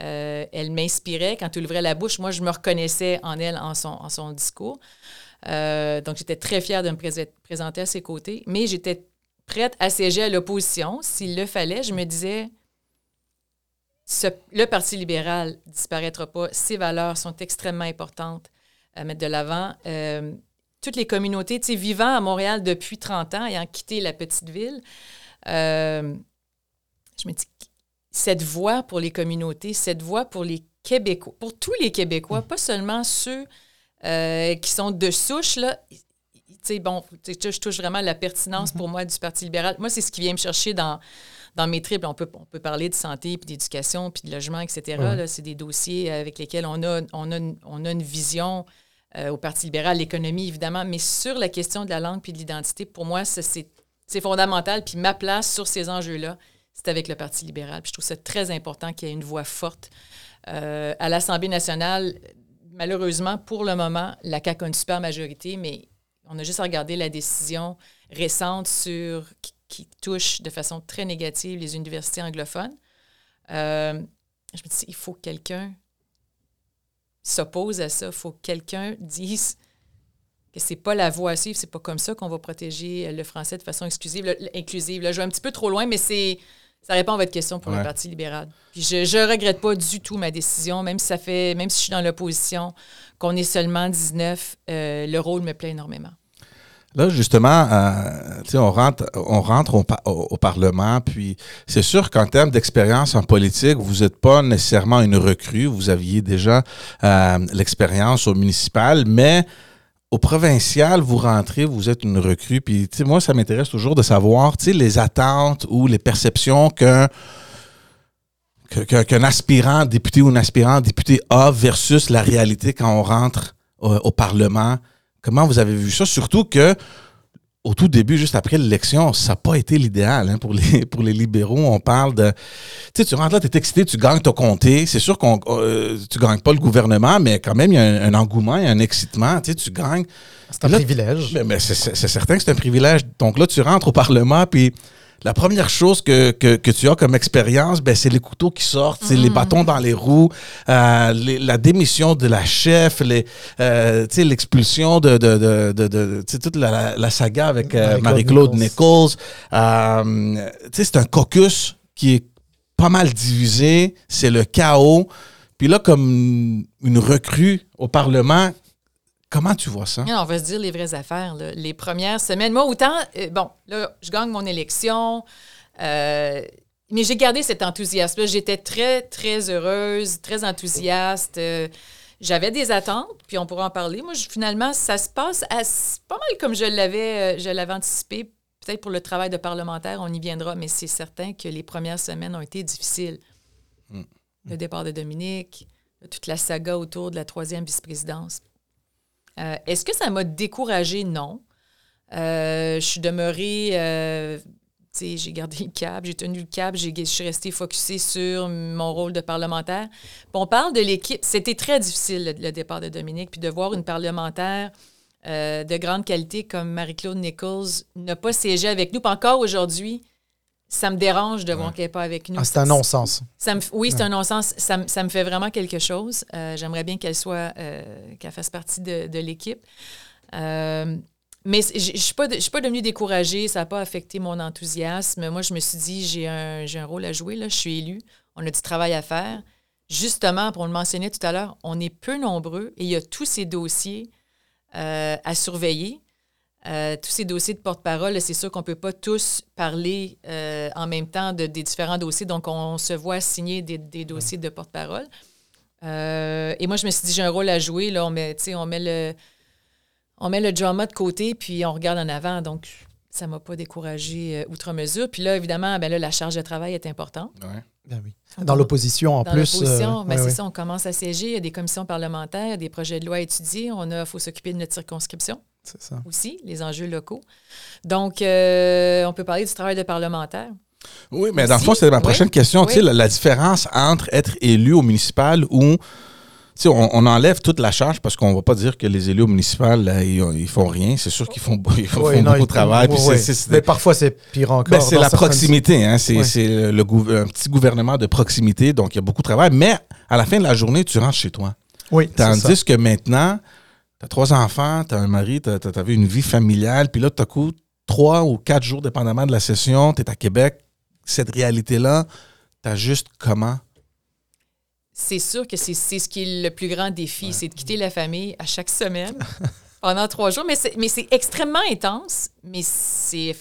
Speaker 3: Euh, elle m'inspirait quand elle ouvrait la bouche. Moi, je me reconnaissais en elle, en son, en son discours. Euh, donc, j'étais très fière de me présenter à ses côtés. Mais j'étais prête à siéger à l'opposition s'il le fallait. Je me disais, le Parti libéral disparaîtra pas. Ses valeurs sont extrêmement importantes à mettre de l'avant. Euh, toutes les communautés, tu sais, vivant à Montréal depuis 30 ans, ayant quitté la petite ville, euh, je me dis, cette voix pour les communautés, cette voix pour les Québécois, pour tous les Québécois, pas seulement ceux euh, qui sont de souche, là, tu sais, bon, je touche vraiment la pertinence pour moi du Parti libéral. Moi, c'est ce qui vient me chercher dans, dans mes triples, on peut, on peut parler de santé, puis d'éducation, puis de logement, etc. C'est des dossiers avec lesquels on a, on a, une, on a une vision euh, au Parti libéral, l'économie, évidemment, mais sur la question de la langue puis de l'identité, pour moi, c'est fondamental. Puis ma place sur ces enjeux-là, c'est avec le Parti libéral. Puis je trouve ça très important qu'il y ait une voix forte. Euh, à l'Assemblée nationale, malheureusement, pour le moment, la CAQ a une super majorité, mais on a juste à regarder la décision récente sur qui touche de façon très négative les universités anglophones. Euh, je me dis, il faut que quelqu'un s'oppose à ça. Il faut que quelqu'un dise que c'est pas la voie à suivre, c'est pas comme ça qu'on va protéger le français de façon exclusive, inclusive. Là, je vais un petit peu trop loin, mais c'est ça répond à votre question pour le Parti libéral. Puis je ne regrette pas du tout ma décision, même si ça fait, même si je suis dans l'opposition, qu'on est seulement 19, euh, le rôle me plaît énormément.
Speaker 1: Là, justement, euh, on rentre, on rentre au, Parlement, puis c'est sûr qu'en termes d'expérience en politique, vous n'êtes pas nécessairement une recrue. Vous aviez déjà euh, l'expérience au municipal, mais au provincial, vous rentrez, vous êtes une recrue. Puis, moi, ça m'intéresse toujours de savoir, les attentes ou les perceptions qu'un qu'un aspirant député ou un aspirant député a versus la réalité quand on rentre au Parlement. Comment vous avez vu ça? Surtout que au tout début, juste après l'élection, ça n'a pas été l'idéal hein, pour, les, pour les libéraux. On parle de. Tu sais, tu rentres là, tu es excité, tu gagnes ton comté. C'est sûr qu'on euh, tu gagnes pas le gouvernement, mais quand même, il y a un, engouement, il y a un excitement. Tu sais, tu gagnes.
Speaker 2: C'est un privilège.
Speaker 1: Mais, mais c'est certain que c'est un privilège. Donc là, tu rentres au Parlement, puis la première chose que, que, tu as comme expérience, ben, c'est les couteaux qui sortent, c'est les mm. bâtons dans les roues, euh, la démission de la chef, euh, l'expulsion de, de, de, de toute la, la, saga avec euh, Marie-Claude Nichols. Euh, c'est un caucus qui est pas mal divisé, c'est le chaos. Puis là, comme une recrue au Parlement, Comment tu vois ça?
Speaker 3: on va se dire les vraies affaires. Les premières semaines, moi, autant, euh, bon, là, je gagne mon élection, euh, mais j'ai gardé cet enthousiasme-là. J'étais très, très heureuse, très enthousiaste. Euh, j'avais des attentes, puis on pourra en parler. Moi, finalement, ça se passe pas mal comme je l'avais, je l'avais anticipé. Peut-être pour le travail de parlementaire, on y viendra, mais c'est certain que les premières semaines ont été difficiles. Mm. Le départ de Dominique, toute la saga autour de la troisième vice-présidence. Euh, est-ce que ça m'a découragé? Non. Euh, je suis demeurée, euh, j'ai gardé le cap, j'ai tenu le cap, je suis restée focusée sur mon rôle de parlementaire. on parle de l'équipe. C'était très difficile, le, départ de Dominique, puis de voir une parlementaire de grande qualité comme Marie-Claude Nichols ne pas siéger avec nous. Pas encore aujourd'hui, ça me dérange de voir qu'elle n'est pas avec nous.
Speaker 2: Ah, c'est un non-sens.
Speaker 3: oui, c'est un non-sens. Ça, me fait vraiment quelque chose. Euh, j'aimerais bien qu'elle soit, euh, qu'elle fasse partie de, l'équipe. Euh, mais je ne suis, pas, pas devenue découragée. Ça n'a pas affecté mon enthousiasme. Moi, je me suis dit, j'ai un, un rôle à jouer. Là. Je suis élue. On a du travail à faire. Justement, pour le mentionner tout à l'heure, on est peu nombreux et il y a tous ces dossiers à surveiller. Euh, tous ces dossiers de porte-parole, c'est sûr qu'on ne peut pas tous parler euh, en même temps de, des différents dossiers. Donc, on se voit signer des, des dossiers de porte-parole. Euh, et moi, je me suis dit, j'ai un rôle à jouer. Là, on, met, on, met le, on met le drama de côté, puis on regarde en avant. Donc, ça ne m'a pas découragé outre mesure. Puis là, évidemment, ben là, la charge de travail est importante.
Speaker 1: Ouais.
Speaker 2: Ben oui. Dans l'opposition, en
Speaker 3: Dans
Speaker 2: plus.
Speaker 3: l'opposition,
Speaker 2: euh,
Speaker 3: ben
Speaker 2: ouais,
Speaker 3: c'est
Speaker 2: ouais.
Speaker 3: ça, on commence à siéger. Il y a des commissions parlementaires, des projets de loi à étudier. On a, faut s'occuper de notre circonscription
Speaker 2: ça.
Speaker 3: aussi, les enjeux locaux. Donc, euh, on peut parler du travail de parlementaire.
Speaker 1: Oui, mais dans le fond, c'est ma
Speaker 3: oui,
Speaker 1: prochaine question.
Speaker 3: oui.
Speaker 1: Tu sais, la, la différence entre être élu au municipal ou. Tu sais, on, on enlève toute la charge parce qu'on ne va pas dire que les élus au municipal, là, ils, ils font rien. C'est sûr qu'ils font, ils font,
Speaker 2: Ouais,
Speaker 1: font
Speaker 2: non,
Speaker 1: beaucoup de travail.
Speaker 2: Mais parfois, c'est pire encore.
Speaker 1: Ben, c'est la proximité, hein. c'est le un petit gouvernement de proximité, donc il y a beaucoup de travail. Mais à la fin de la journée, tu rentres chez toi.
Speaker 2: Oui.
Speaker 1: Tandis que maintenant, tu as trois enfants, tu as un mari, tu as, une vie familiale, puis là, tout à coup, trois ou quatre jours, dépendamment de la session, tu es à Québec. Cette réalité-là, tu juste comment?
Speaker 3: C'est sûr que c'est c'est ce qui est le plus grand défi, c'est de quitter la famille à chaque semaine pendant trois jours. Mais c'est mais c'est extrêmement intense, mais c'est...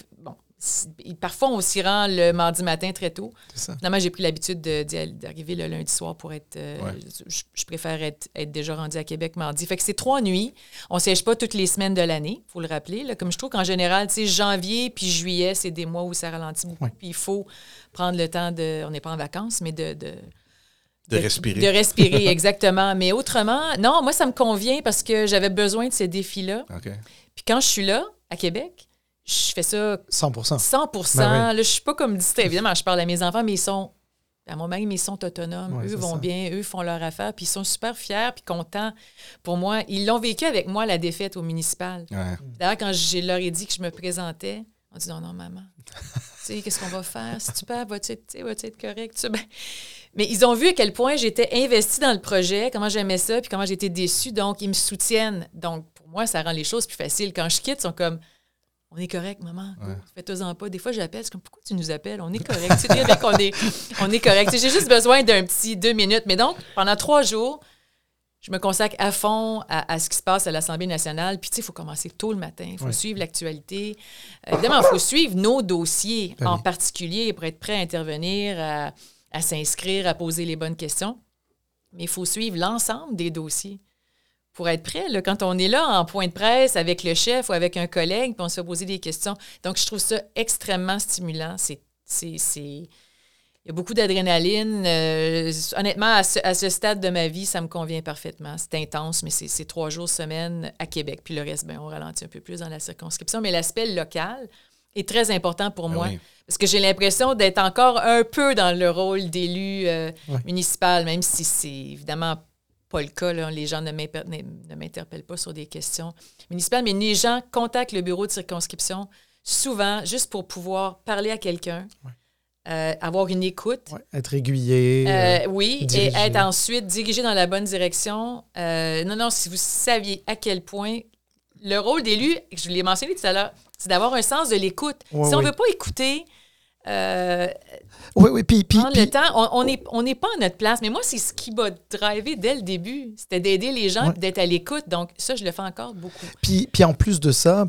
Speaker 3: Parfois, on s'y rend le mardi matin très tôt. Finalement, j'ai pris l'habitude d'arriver le lundi soir pour être. euh,
Speaker 1: Ouais.
Speaker 3: je, je préfère être, être déjà rendu à Québec mardi. Fait que c'est trois nuits. On ne siège pas toutes les semaines de l'année, il faut le rappeler. là. Comme je trouve qu'en général, tu sais, janvier puis juillet, c'est des mois où ça ralentit beaucoup.
Speaker 2: Ouais.
Speaker 3: Puis il faut prendre le temps de. On n'est pas en vacances, mais de. de
Speaker 1: De respirer.
Speaker 3: De respirer, exactement. Mais autrement, non, moi, ça me convient parce que j'avais besoin de ces défis-là. Puis quand je suis là, à Québec, je fais ça
Speaker 2: 100
Speaker 3: 100
Speaker 2: Ben
Speaker 3: Là, je suis pas comme distrait. Évidemment, je parle à mes enfants, mais ils sont. À mon mari, mais ils sont autonomes.
Speaker 2: Ouais,
Speaker 3: eux vont
Speaker 2: ça.
Speaker 3: bien, eux font leur affaire, puis ils sont super fiers, puis contents. Pour moi, ils l'ont vécu avec moi, la défaite au municipal.
Speaker 1: Ouais.
Speaker 3: D'ailleurs, quand je leur ai dit que je me présentais, on dit non, non, maman. tu sais, qu'est-ce qu'on va faire? Si tu perds, vas-tu être, correct? Tu ben, mais ils ont vu à quel point j'étais investie dans le projet, comment j'aimais ça, puis comment j'étais déçue. Donc, ils me soutiennent. Donc, pour moi, ça rend les choses plus faciles. Quand je quitte, ils sont comme on est correct, maman.
Speaker 1: Ouais.
Speaker 3: Fais-toi-en pas. Des fois, j'appelle. C'est comme, pourquoi tu nous appelles? On est correct. Tu sais bien qu'on est, on est correct. J'ai juste besoin d'un petit deux minutes. Mais donc, pendant trois jours, je me consacre à fond à, à ce qui se passe à l'Assemblée nationale. Puis, tu sais, il faut commencer tôt le matin. Il faut
Speaker 2: Ouais.
Speaker 3: suivre l'actualité. Euh, évidemment, il faut suivre nos dossiers
Speaker 2: Ben
Speaker 3: en particulier pour être prêt à intervenir, à, à s'inscrire, à poser les bonnes questions. Mais il faut suivre l'ensemble des dossiers pour être prêt. là, quand on est là en point de presse avec le chef ou avec un collègue, puis on se fait poser des questions. Donc, je trouve ça extrêmement stimulant. C'est. c'est- c'est- Il y a beaucoup d'adrénaline. Euh, honnêtement, à ce, à ce stade de ma vie, ça me convient parfaitement. C'est intense, mais c'est c'est trois jours semaine à Québec. Puis le reste, ben, on ralentit un peu plus dans la circonscription. Mais l'aspect local est très important pour
Speaker 1: Ben
Speaker 3: moi.
Speaker 1: oui.
Speaker 3: Parce que j'ai l'impression d'être encore un peu dans le rôle d'élu euh, municipal, même si c'est évidemment pas le cas. là. Les gens ne m'interpellent pas sur des questions municipales, mais les gens contactent le bureau de circonscription souvent juste pour pouvoir parler à quelqu'un,
Speaker 2: Ouais.
Speaker 3: euh, avoir une écoute.
Speaker 2: Ouais, Être aiguillé.
Speaker 3: Euh,
Speaker 2: euh,
Speaker 3: oui,
Speaker 2: dirigé.
Speaker 3: et être ensuite dirigé dans la bonne direction. Euh, non, non, si vous saviez à quel point le rôle d'élu, je l'ai mentionné tout à l'heure, c'est d'avoir un sens de l'écoute.
Speaker 2: Ouais,
Speaker 3: si on ne veut pas écouter, euh,
Speaker 2: Oui, oui, puis,
Speaker 3: prendre le temps, on- n'est on pas à notre place. Mais moi, c'est ce qui m'a drivé dès le début. C'était d'aider les gens,
Speaker 2: Ouais.
Speaker 3: d'être à l'écoute. Donc, ça, je le fais encore beaucoup.
Speaker 2: Puis, puis en plus de ça,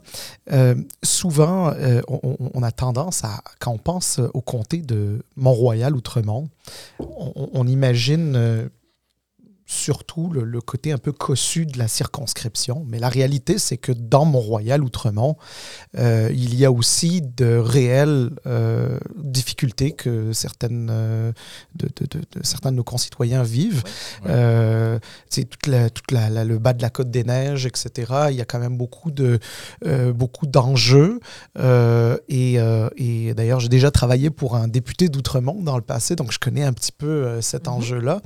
Speaker 2: euh, souvent, euh, on, a tendance à, quand on pense au comté de Mont-Royal-Outremont, on, on- on imagine euh, surtout le, le côté un peu cossu de la circonscription. Mais la réalité, c'est que dans Mont-Royal-Outremont, euh, il y a aussi de réelles euh, difficultés que certaines, euh, de, de- de- de- certains de nos concitoyens vivent.
Speaker 1: Ouais.
Speaker 2: C'est toute la, toute la, la- le bas de la côte des neiges, etc. Il y a quand même beaucoup de beaucoup d'enjeux. Et et d'ailleurs, j'ai déjà travaillé pour un député d'Outremont dans le passé, donc je connais un petit peu cet
Speaker 3: Mhm.
Speaker 2: enjeu-là.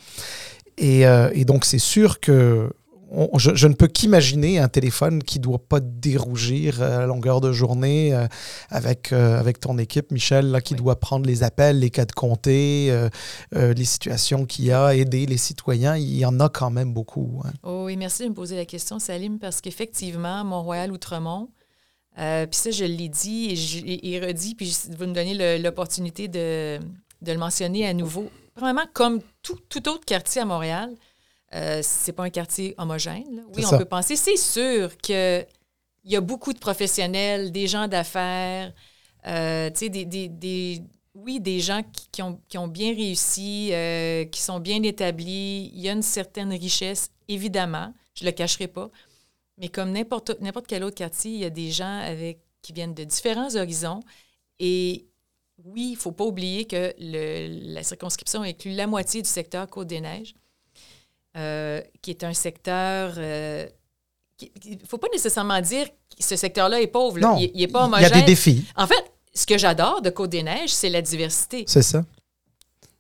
Speaker 2: Et, euh, et donc, c'est sûr que on- je, je ne peux qu'imaginer un téléphone qui ne doit pas dérougir à longueur de journée euh, avec, euh, avec ton équipe, Michel, là, qui
Speaker 3: Oui.
Speaker 2: doit prendre les appels, les cas de comté, euh, euh, les situations qu'il y a, aider les citoyens. Il y en a quand même beaucoup. hein.
Speaker 3: Oh oui, merci de me poser la question, Salim, parce qu'effectivement, Mont-Royal-Outremont, euh, puis ça, je l'ai dit et, je, et- redit, puis vous me donnez l'opportunité de, de le mentionner à nouveau. Premièrement, comme tout, tout autre quartier à Montréal, euh, c'est pas un quartier homogène. là. Oui, on
Speaker 2: ça.
Speaker 3: peut penser, c'est sûr que il y a beaucoup de professionnels, des gens d'affaires, euh, tu sais, des, des, des, oui, des gens qui, qui, ont, qui ont, bien réussi, euh, qui sont bien établis. Il y a une certaine richesse, évidemment, je ne le cacherai pas. Mais comme n'importe quel autre quartier, il y a des gens avec, qui viennent de différents horizons. Et oui, il ne faut pas oublier que le, la circonscription inclut la moitié du secteur Côte-des-Neiges, euh, qui est un secteur. Euh, il ne faut pas nécessairement dire que ce secteur-là est pauvre.
Speaker 2: Non,
Speaker 3: il n'est pas homogène.
Speaker 2: Il y a des défis.
Speaker 3: En fait, ce que j'adore de Côte-des-Neiges, c'est la diversité.
Speaker 2: C'est ça.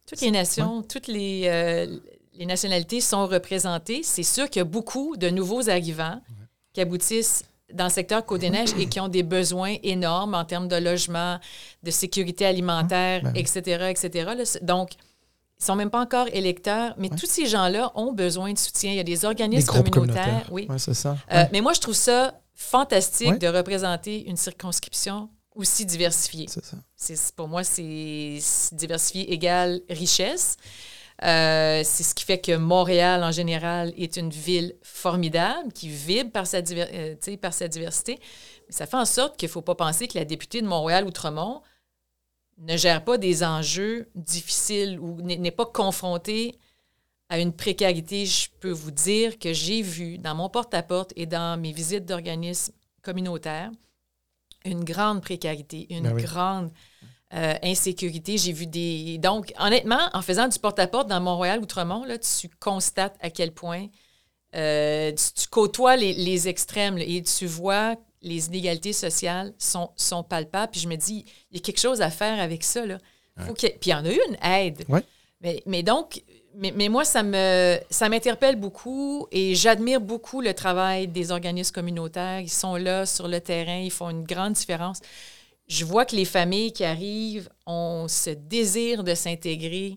Speaker 3: Toutes les nations, ouais. toutes les, euh, les, nationalités sont représentées. C'est sûr qu'il y a beaucoup de nouveaux arrivants ouais. qui aboutissent dans le secteur Côte-des-Neiges et qui ont des besoins énormes en termes de logement, de sécurité alimentaire, ben. etc., etc. Là, donc, ils ne sont même pas encore électeurs, mais ouais. tous ces gens-là ont besoin de soutien. Il y a des organismes
Speaker 2: des
Speaker 3: communautaires. Oui,
Speaker 2: ouais, c'est ça.
Speaker 3: Euh, mais moi, je trouve ça fantastique de représenter une circonscription aussi diversifiée.
Speaker 2: C'est ça.
Speaker 3: Pour moi, c'est diversifié égale richesse. Euh, c'est ce qui fait que Montréal, en général, est une ville formidable, qui vibre par sa, diver euh, par sa diversité. Mais ça fait en sorte qu'il ne faut pas penser que la députée de Montréal-Outremont ne gère pas des enjeux difficiles ou n'est pas confrontée à une précarité. Je peux vous dire que j'ai vu dans mon porte-à-porte -porte et dans mes visites d'organismes communautaires une grande précarité, une ben oui. grande euh, insécurité. J'ai vu des. Donc, honnêtement, en faisant du porte-à-porte -porte dans Montréal-Outremont, tu constates à quel point euh, tu, tu, côtoies les, les, extrêmes là, et tu vois les inégalités sociales sont, sont palpables. Puis je me dis, il y a quelque chose à faire avec ça. Là. Faut ouais. Puis il y en a eu une aide.
Speaker 2: Ouais.
Speaker 3: Mais, mais donc, mais, mais, moi, ça me ça m'interpelle beaucoup et j'admire beaucoup le travail des organismes communautaires. Ils sont là sur le terrain, ils font une grande différence je vois que les familles qui arrivent ont ce désir de s'intégrer.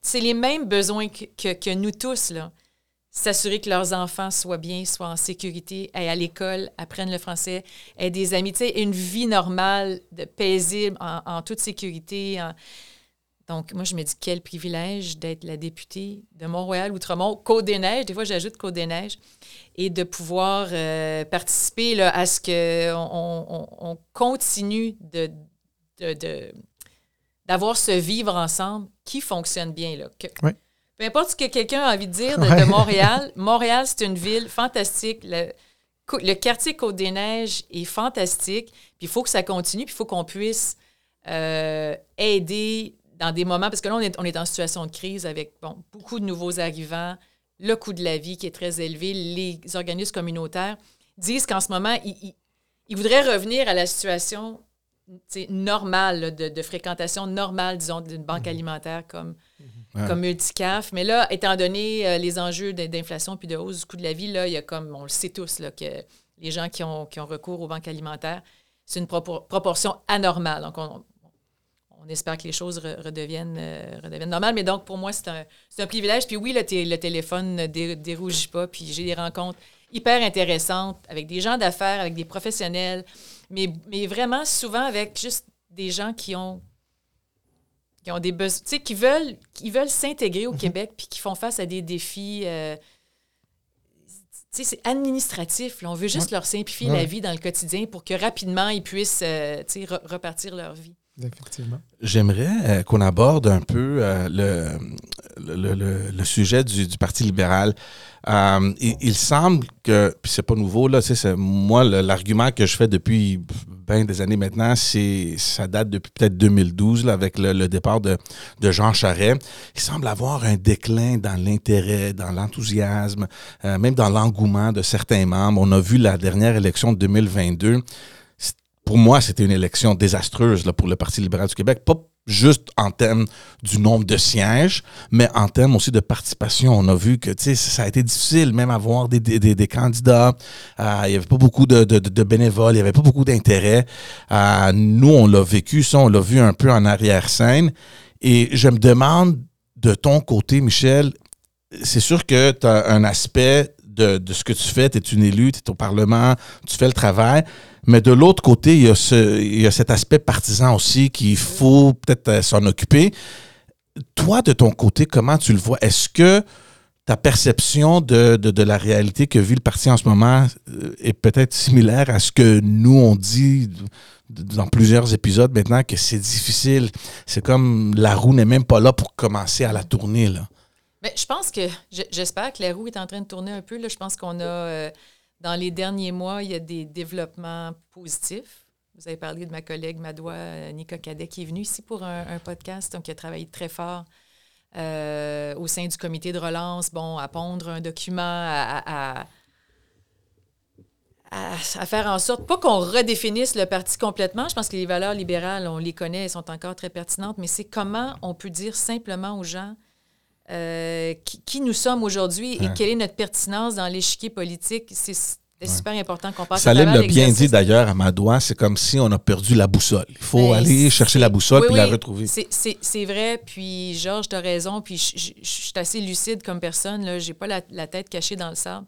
Speaker 3: C'est les mêmes besoins que, que, nous tous. S'assurer que leurs enfants soient bien, soient en sécurité, aillent à l'école, apprennent le français, aient des amis, une vie normale, paisible, en, toute sécurité. Donc, moi, je me dis, quel privilège d'être la députée de Montréal-Outremont, Côte-des-Neiges, des fois j'ajoute Côte-des-Neiges, et de pouvoir euh, participer là, à ce qu'on on, on continue de, de, de, d'avoir ce vivre ensemble qui fonctionne bien. Là. Que,
Speaker 2: oui.
Speaker 3: Peu importe ce que quelqu'un a envie de dire de, de Montréal, Montréal, c'est une ville fantastique. Le, le quartier Côte-des-Neiges est fantastique, puis il faut que ça continue, puis il faut qu'on puisse euh, aider dans des moments, parce que là, on est, on est en situation de crise avec bon, beaucoup de nouveaux arrivants, le coût de la vie qui est très élevé. Les organismes communautaires disent qu'en ce moment, ils, ils, ils, voudraient revenir à la situation normale là, de, de, fréquentation normale, disons, d'une banque alimentaire comme, ouais. comme Multicaf. Mais là, étant donné euh, les enjeux d'inflation puis de hausse du coût de la vie, là, il y a comme, on le sait tous, là, que les gens qui ont, qui ont recours aux banques alimentaires, c'est une propor proportion anormale. Donc, on, on espère que les choses re redeviennent, euh, redeviennent normales. Mais donc, pour moi, c'est un, un, privilège. Puis oui, le, le téléphone ne dé dérougit pas. Puis j'ai des rencontres hyper intéressantes avec des gens d'affaires, avec des professionnels, mais, mais vraiment souvent avec juste des gens qui ont qui ont des besoins, tu sais, qui veulent, qui veulent s'intégrer au mm -hmm. Québec puis qui font face à des défis. Euh, tu sais, c'est administratif. Là. On veut juste ouais. leur simplifier ouais. la vie dans le quotidien pour que rapidement ils puissent, euh, re repartir leur vie.
Speaker 1: J'aimerais euh, qu'on aborde un peu euh, le, le, sujet du, Parti libéral. Euh, il, semble que, puis c'est pas nouveau, là, c'est moi, l'argument que je fais depuis bien des années maintenant, c'est ça date depuis peut-être 2012, là, avec le, départ de, de, Jean Charest. Il semble avoir un déclin dans l'intérêt, dans l'enthousiasme, même dans l'engouement de certains membres. On a vu la dernière élection de 2022 pour moi, c'était une élection désastreuse pour le Parti libéral du Québec. Pas juste en termes du nombre de sièges, mais en termes aussi de participation. On a vu que ça a été difficile même avoir des, candidats. Euh, il n'y avait pas beaucoup de, bénévoles, il n'y avait pas beaucoup d'intérêt. Euh, nous, on l'a vécu, ça, on l'a vu un peu en arrière-scène. Et je me demande, de ton côté, Michel, c'est sûr que tu as un aspect de, ce que tu fais, tu es une élue, tu es au Parlement, tu fais le travail, mais de l'autre côté, il y, a cet aspect partisan aussi qu'il faut peut-être euh, s'en occuper. Toi, de ton côté, comment tu le vois? Est-ce que ta perception de, la réalité que vit le parti en ce moment euh, est peut-être similaire à ce que nous, on dit dans plusieurs épisodes maintenant, que c'est difficile? C'est comme la roue n'est même pas là pour commencer à la tourner.
Speaker 3: Mais je pense que, j'espère que la roue est en train de tourner un peu. Là. Je pense qu'on a, euh, dans les derniers mois, il y a des développements positifs. Vous avez parlé de ma collègue Madoua euh, Nika Cadet qui est venue ici pour un, podcast, donc qui a travaillé très fort euh, au sein du comité de relance, bon, à pondre un document, à, à, faire en sorte, pas qu'on redéfinisse le parti complètement, je pense que les valeurs libérales, on les connaît, elles sont encore très pertinentes, mais c'est comment on peut dire simplement aux gens euh, qui, nous sommes aujourd'hui et quelle est notre pertinence dans l'échiquier politique? C'est super important qu'on passe
Speaker 1: Salim l'a bien dit d'ailleurs à Madoua, c'est comme si on a perdu la boussole. Il faut ben, aller chercher la boussole et la retrouver.
Speaker 3: C'est vrai, puis Georges, tu as raison, puis je suis assez lucide comme personne, je n'ai pas la, tête cachée dans le sable.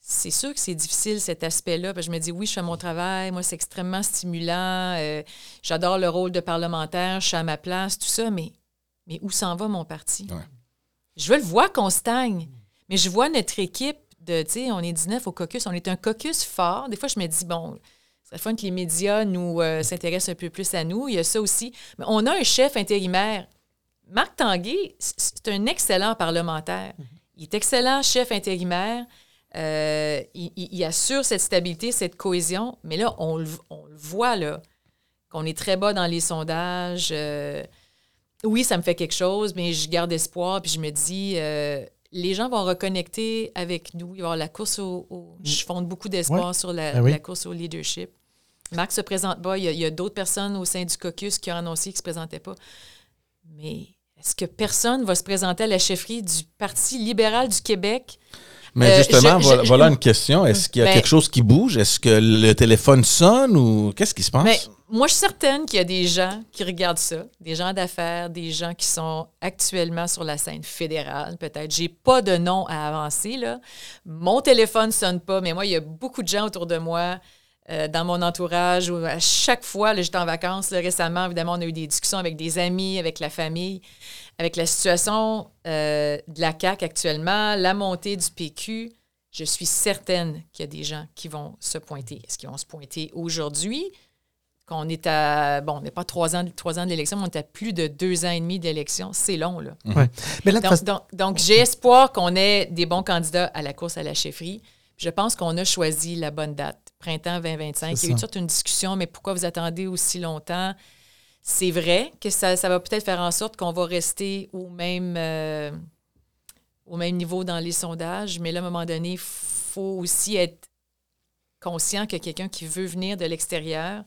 Speaker 3: C'est sûr que c'est difficile cet aspect-là. Je me dis, oui, je fais mon travail, moi, c'est extrêmement stimulant, euh, j'adore le rôle de parlementaire, je suis à ma place, tout ça, mais, mais où s'en va mon parti? Je veux le voir qu'on stagne. Mais je vois notre équipe de, tu sais, on est 19 au caucus, on est un caucus fort. Des fois, je me dis, bon, c'est fun que les médias nous euh, s'intéressent un peu plus à nous. Il y a ça aussi. Mais on a un chef intérimaire. Marc Tanguay, c'est un excellent parlementaire. Il est excellent chef intérimaire. Euh, il, assure cette stabilité, cette cohésion. Mais là, on, le voit, là, qu'on est très bas dans les sondages. Euh, oui, ça me fait quelque chose, mais je garde espoir, puis je me dis, euh, les gens vont reconnecter avec nous. Il va y avoir la course au. je fonde beaucoup d'espoir sur ben la, course au leadership. Marc se présente pas. Il y a, d'autres personnes au sein du caucus qui ont annoncé qu'ils ne se présentaient pas. Mais est-ce que personne va se présenter à la chefferie du Parti libéral du Québec?
Speaker 1: Mais euh, justement, voilà, une question. Est-ce qu'il y a ben quelque chose qui bouge? Est-ce que le téléphone sonne ou qu'est-ce qui se passe?
Speaker 3: Mais moi, je suis certaine qu'il y a des gens qui regardent ça, des gens d'affaires, des gens qui sont actuellement sur la scène fédérale, peut-être. J'ai pas de nom à avancer, là. Mon téléphone sonne pas, mais moi, il y a beaucoup de gens autour de moi, euh, dans mon entourage, où à chaque fois, j'étais en vacances récemment, évidemment, on a eu des discussions avec des amis, avec la famille, avec la situation euh, de la CAQ actuellement, la montée du PQ. Je suis certaine qu'il y a des gens qui vont se pointer. Est-ce qu'ils vont se pointer aujourd'hui? Qu'on est à, bon, on n'est pas trois ans, trois ans de l'élection, mais on est à plus de deux ans et demi d'élection. C'est long, là. Mais donc, j'ai espoir qu'on ait des bons candidats à la course à la chefferie. Je pense qu'on a choisi la bonne date, printemps 2025. Il y a eu toute une discussion, mais pourquoi vous attendez aussi longtemps? C'est vrai que ça, va peut-être faire en sorte qu'on va rester au même, euh, au même niveau dans les sondages, mais là, à un moment donné, il faut aussi être conscient que quelqu'un qui veut venir de l'extérieur,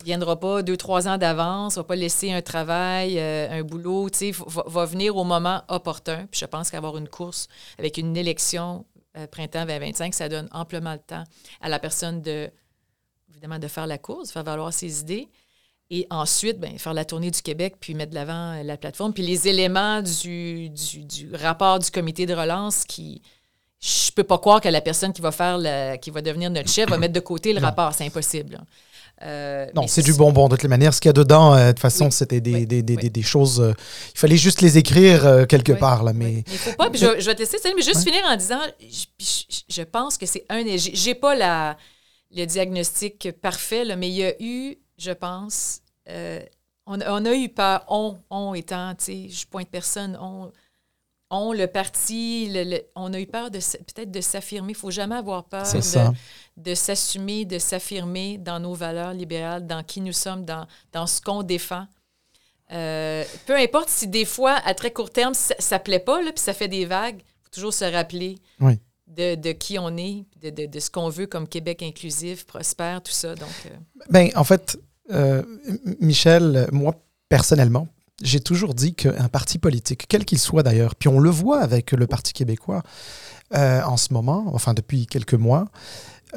Speaker 3: ne viendra pas deux, trois ans d'avance, va pas laisser un travail, euh, un boulot, tu sais, va, venir au moment opportun. Puis je pense qu'avoir une course avec une élection euh, printemps 2025, ça donne amplement le temps à la personne de, évidemment, de faire la course, de faire valoir ses idées. Et ensuite, ben, faire la tournée du Québec, puis mettre de l'avant euh, la plateforme. Puis les éléments du, du, rapport du comité de relance qui, je peux pas croire que la personne qui va faire qui va devenir notre chef va mettre de côté le rapport. C'est impossible.
Speaker 2: Euh, non, c'est du bonbon de toutes les manières. Ce qu'il y a dedans, euh, de toute façon, c'était des, des, des, des, choses. Euh, il fallait juste les écrire quelque part. Là, mais...
Speaker 3: Faut pas. je, vais tester ça, mais juste finir en disant je, je pense que c'est un. J'ai pas la, le diagnostic parfait, là, mais il y a eu, je pense, on, on, a eu peur, on, on étant, tu sais, je pointe personne, on on, le parti, on a eu peur de peut-être de s'affirmer. Il ne faut jamais avoir peur de, s'assumer, de s'affirmer dans nos valeurs libérales, dans qui nous sommes, dans, dans ce qu'on défend. Euh, peu importe si des fois, à très court terme, ça ne plaît pas, puis ça fait des vagues, il faut toujours se rappeler de, qui on est, de, ce qu'on veut comme Québec inclusif, prospère, tout ça. Donc, euh.
Speaker 2: ben, en fait, euh, Michel, moi, personnellement, j'ai toujours dit qu'un parti politique, quel qu'il soit d'ailleurs, puis on le voit avec le Parti québécois euh, en ce moment, enfin depuis quelques mois,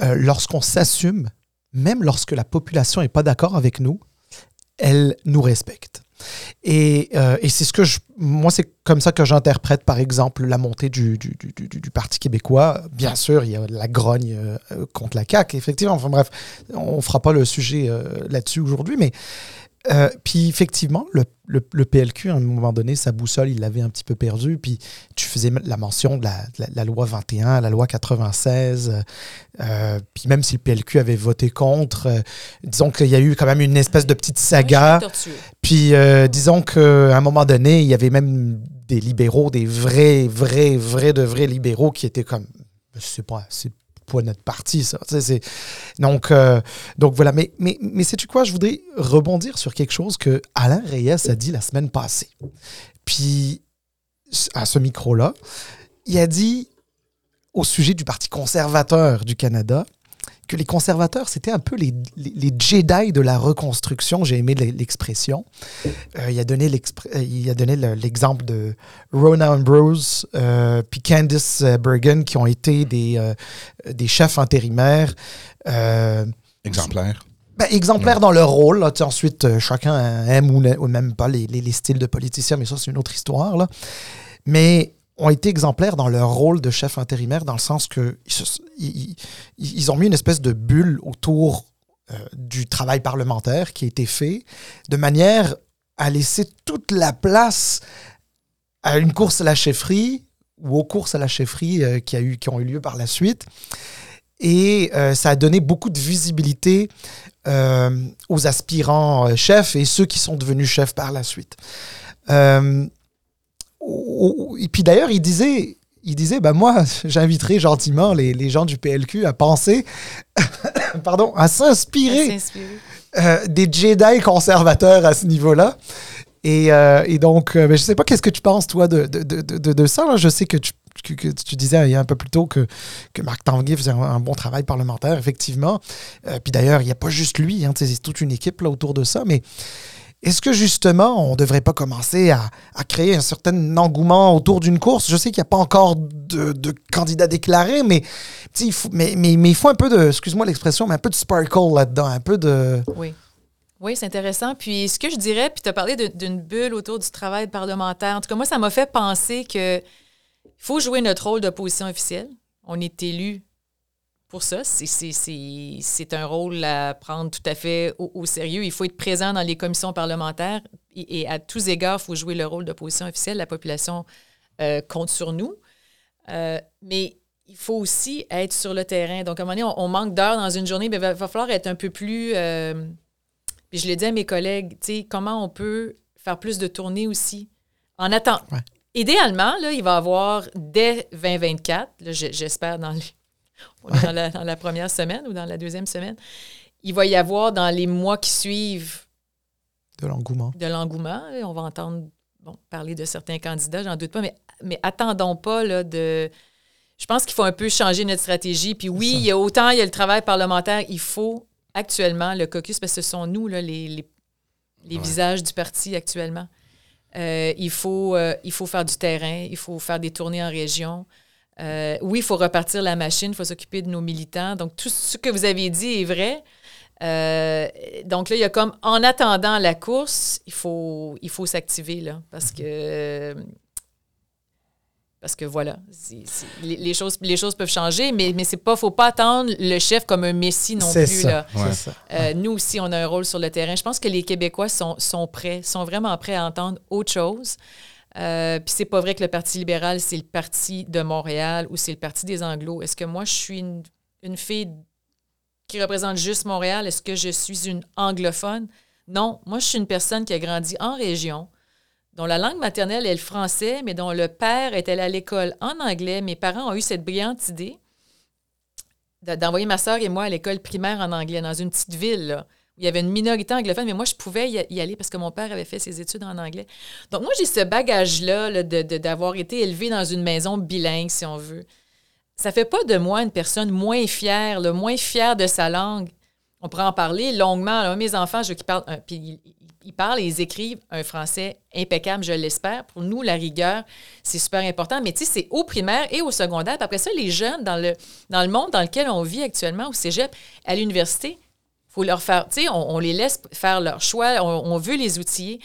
Speaker 2: euh, lorsqu'on s'assume, même lorsque la population n'est pas d'accord avec nous, elle nous respecte. Et, euh, et c'est ce que je, moi, c'est comme ça que j'interprète, par exemple, la montée du, du, du, Parti québécois. Bien sûr, il y a la grogne contre la CAQ, effectivement. Enfin bref, on ne fera pas le sujet là-dessus aujourd'hui, mais Euh, puis effectivement, le, le, le, PLQ, à un moment donné, sa boussole, il l'avait un petit peu perdu. Puis tu faisais la mention de la, la, loi 21, la loi 96. Euh, puis même si le PLQ avait voté contre, euh, disons qu'il y a eu quand même une espèce de petite saga. puis disons qu'à un moment donné, il y avait même des libéraux, des vrais, vrais, vrais de vrais libéraux qui étaient comme, c'est pas, pour notre parti, ça. Donc, euh, donc voilà. Mais, mais, mais sais-tu quoi? Je voudrais rebondir sur quelque chose que Alain Reyes a dit la semaine passée. Puis, à ce micro-là, il a dit au sujet du Parti conservateur du Canada que les conservateurs, c'était un peu les, les, Jedi de la reconstruction. J'ai aimé l'expression. Euh, il a donné l'exemple de Rona Ambrose euh, puis Candice Bergen, qui ont été des, euh, des chefs intérimaires.
Speaker 1: exemplaires.
Speaker 2: Ben, exemplaires dans leur rôle. Là. Ensuite, chacun aime ou, même pas les, les, styles de politiciens, mais ça, c'est une autre histoire. Là. Mais ont été exemplaires dans leur rôle de chef intérimaire, dans le sens que ils, ont mis une espèce de bulle autour euh, du travail parlementaire qui a été fait, de manière à laisser toute la place à une course à la chefferie ou aux courses à la chefferie euh, qui, a eu, qui ont eu lieu par la suite. Et euh, ça a donné beaucoup de visibilité aux aspirants chefs et ceux qui sont devenus chefs par la suite et puis d'ailleurs, il disait, il disait, ben moi, j'inviterai gentiment les, les, gens du PLQ à penser, pardon, à s'inspirer euh, des Jedi conservateurs à ce niveau-là. Et, euh, et, donc, euh, ben, je ne sais pas, qu'est-ce que tu penses, toi, de, de, de, de ça? Je sais que tu, que, tu disais il y a un peu plus tôt que, que Marc Tanguay faisait un, bon travail parlementaire, effectivement. puis d'ailleurs, il n'y a pas juste lui, hein, c'est toute une équipe là, autour de ça. Mais est-ce que justement, on ne devrait pas commencer à, créer un certain engouement autour d'une course? Je sais qu'il n'y a pas encore de, candidats déclarés, mais, il faut, un peu de, excuse-moi l'expression, mais un peu de sparkle là-dedans, un peu de...
Speaker 3: Oui. Oui, c'est intéressant. Puis ce que je dirais, puis tu as parlé d'une bulle autour du travail parlementaire. En tout cas, moi, ça m'a fait penser que faut jouer notre rôle d'opposition officielle. On est élu pour ça. C'est un rôle à prendre tout à fait au, sérieux. Il faut être présent dans les commissions parlementaires et, à tous égards, il faut jouer le rôle d'opposition officielle. La population euh, compte sur nous. Euh, mais il faut aussi être sur le terrain. Donc, à un moment donné, on, manque d'heures dans une journée, mais il va, falloir être un peu plus. Euh, puis je l'ai dit à mes collègues, tu sais, comment on peut faire plus de tournées aussi. En attendant. Idéalement, là, il va y avoir dès 2024, j'espère dans les dans la, première semaine ou dans la deuxième semaine. Il va y avoir dans les mois qui suivent
Speaker 2: de l'engouement.
Speaker 3: De l'engouement. On va entendre bon, parler de certains candidats, j'en doute pas, mais, mais attendons pas là, de. Je pense qu'il faut un peu changer notre stratégie. Puis oui, il y a autant il y a le travail parlementaire, il faut actuellement le caucus, parce que ce sont nous, là, les, les, visages du parti actuellement. Euh, il, faut, euh, il faut faire du terrain, il faut faire des tournées en région. Euh, oui, il faut repartir la machine, il faut s'occuper de nos militants. Donc, tout ce que vous avez dit est vrai. Euh, donc là, il y a comme, en attendant la course, il faut, il faut s'activer, là, parce que, parce que voilà, les, choses, les choses peuvent changer, mais, mais c'est pas, faut pas attendre le chef comme un messie non plus. là. Euh, nous aussi, on a un rôle sur le terrain. Je pense que les Québécois sont, sont prêts, sont vraiment prêts à entendre autre chose. Euh, Puis c'est pas vrai que le Parti libéral, c'est le parti de Montréal ou c'est le parti des Anglos. Est-ce que moi, je suis une, fille qui représente juste Montréal? Est-ce que je suis une anglophone? Non, moi, je suis une personne qui a grandi en région, dont la langue maternelle est le français, mais dont le père était à l'école en anglais. Mes parents ont eu cette brillante idée d'envoyer ma sœur et moi à l'école primaire en anglais dans une petite ville. Il y avait une minorité anglophone, mais moi, je pouvais y aller parce que mon père avait fait ses études en anglais. Donc, moi, j'ai ce bagage-là d'avoir été élevé dans une maison bilingue, si on veut. Ça fait pas de moi une personne moins fière, le moins fière de sa langue. On pourrait en parler longuement. mes enfants, je parlent, puis ils, parlent et ils écrivent un français impeccable, je l'espère. Pour nous, la rigueur, c'est super important. Mais tu sais, c'est au primaire et au secondaire. Après ça, les jeunes, dans le, dans le monde dans lequel on vit actuellement, au cégep, à l'université, faut leur faire, tu sais, on, les laisse faire leur choix, on, veut les outiller.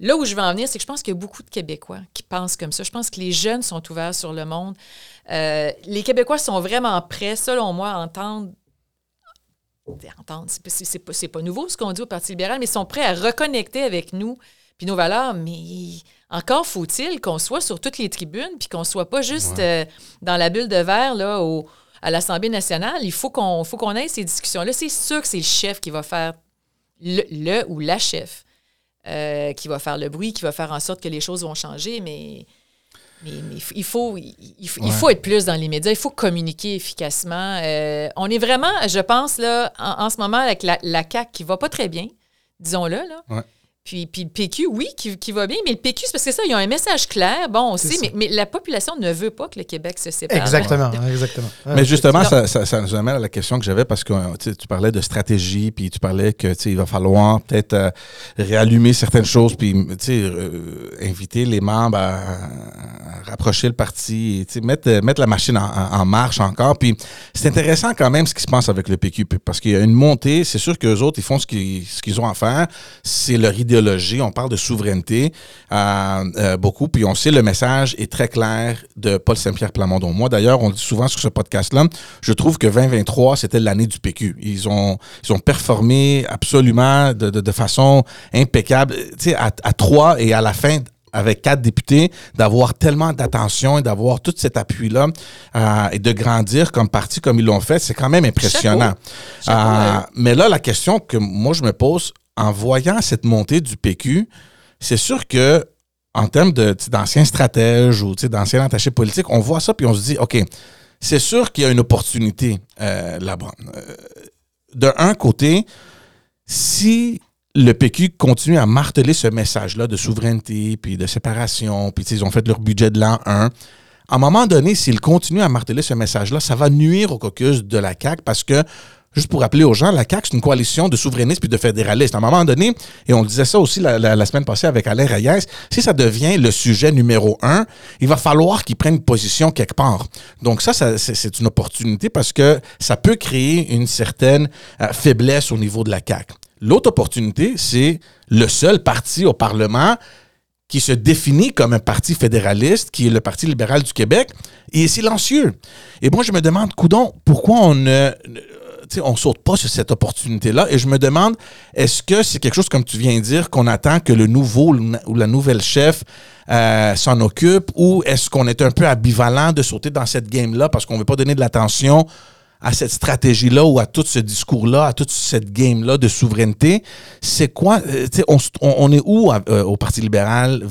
Speaker 3: Là où je veux en venir, c'est que je pense qu'il y a beaucoup de Québécois qui pensent comme ça. Je pense que les jeunes sont ouverts sur le monde. Euh, les Québécois sont vraiment prêts, selon moi, à entendre entendre. C'est pas, nouveau ce qu'on dit au Parti libéral, mais ils sont prêts à reconnecter avec nous puis nos valeurs. Mais encore faut-il qu'on soit sur toutes les tribunes puis qu'on soit pas juste euh, dans la bulle de verre là, au, à l'Assemblée nationale. Il faut qu'on, faut qu'on ait ces discussions-là. C'est sûr que c'est le chef qui va faire le, le ou la chef euh, qui va faire le bruit, qui va faire en sorte que les choses vont changer, mais mais, mais il, faut, il, il faut, il faut être plus dans les médias, il faut communiquer efficacement. Euh, on est vraiment, je pense, là, en, en ce moment, avec la, la CAQ qui va pas très bien, disons-le. Là.
Speaker 1: Ouais.
Speaker 3: Puis, puis le PQ, oui, qui, qui va bien, mais le PQ, c'est parce que ça, ils ont un message clair. Bon, on sait, mais, mais la population ne veut pas que le Québec se sépare.
Speaker 2: Exactement, exactement.
Speaker 1: Mais justement, ça, ça, ça nous amène à la question que j'avais parce que tu sais, tu parlais de stratégie, puis tu parlais que tu sais, il va falloir peut-être euh, réallumer certaines choses, puis tu sais, euh, inviter les membres à, à rapprocher le parti, et, tu sais, mettre, euh, mettre la machine en, marche encore. Puis c'est intéressant quand même ce qui se passe avec le PQ, puis parce qu'il y a une montée. C'est sûr qu'eux autres, ils font ce qu'ils ce qu'ils ont à faire. C'est leur On parle de souveraineté euh, euh, beaucoup, puis on sait le message est très clair de Paul Saint-Pierre Plamondon. Moi, d'ailleurs, on le dit souvent sur ce podcast-là, je trouve que 2023, c'était l'année du PQ. Ils ont, ils ont performé absolument de, de, de façon impeccable. Tu sais, à, à trois et à la fin, avec quatre députés, d'avoir tellement d'attention et d'avoir tout cet appui-là euh, et de grandir comme parti comme ils l'ont fait, c'est quand même impressionnant.
Speaker 3: Chapeau
Speaker 1: Euh, mais là, la question que moi je me pose en voyant cette montée du PQ, c'est sûr que en termes d'anciens stratèges ou d'anciens attachés politiques, on voit ça puis on se dit, OK, c'est sûr qu'il y a une opportunité euh, là-bas. Euh, de un côté, si le PQ continue à marteler ce message-là de souveraineté, puis de séparation, puis ils ont fait leur budget de l'an 1, à un moment donné, s'ils continuent à marteler ce message-là, ça va nuire au caucus de la CAQ parce que, juste pour rappeler aux gens, la CAQ, c'est une coalition de souverainistes puis de fédéralistes. À un moment donné, et on le disait ça aussi la, semaine passée avec Alain Reyes, si ça devient le sujet numéro un, il va falloir qu'ils prennent position quelque part. Donc ça, c'est une opportunité parce que ça peut créer une certaine euh, faiblesse au niveau de la CAQ. L'autre opportunité, c'est le seul parti au Parlement qui se définit comme un parti fédéraliste, qui est le Parti libéral du Québec, et est silencieux. Et moi, je me demande, coudon, pourquoi on ne... on saute pas sur cette opportunité-là. Et je me demande, est-ce que c'est quelque chose, comme tu viens de dire, qu'on attend que le nouveau ou la nouvelle chef euh, s'en occupe, ou est-ce qu'on est un peu ambivalent de sauter dans cette game-là parce qu'on ne veut pas donner de l'attention à cette stratégie-là ou à tout ce discours-là, à toute cette game-là de souveraineté, c'est quoi? euh, on, on- est où euh, au Parti libéral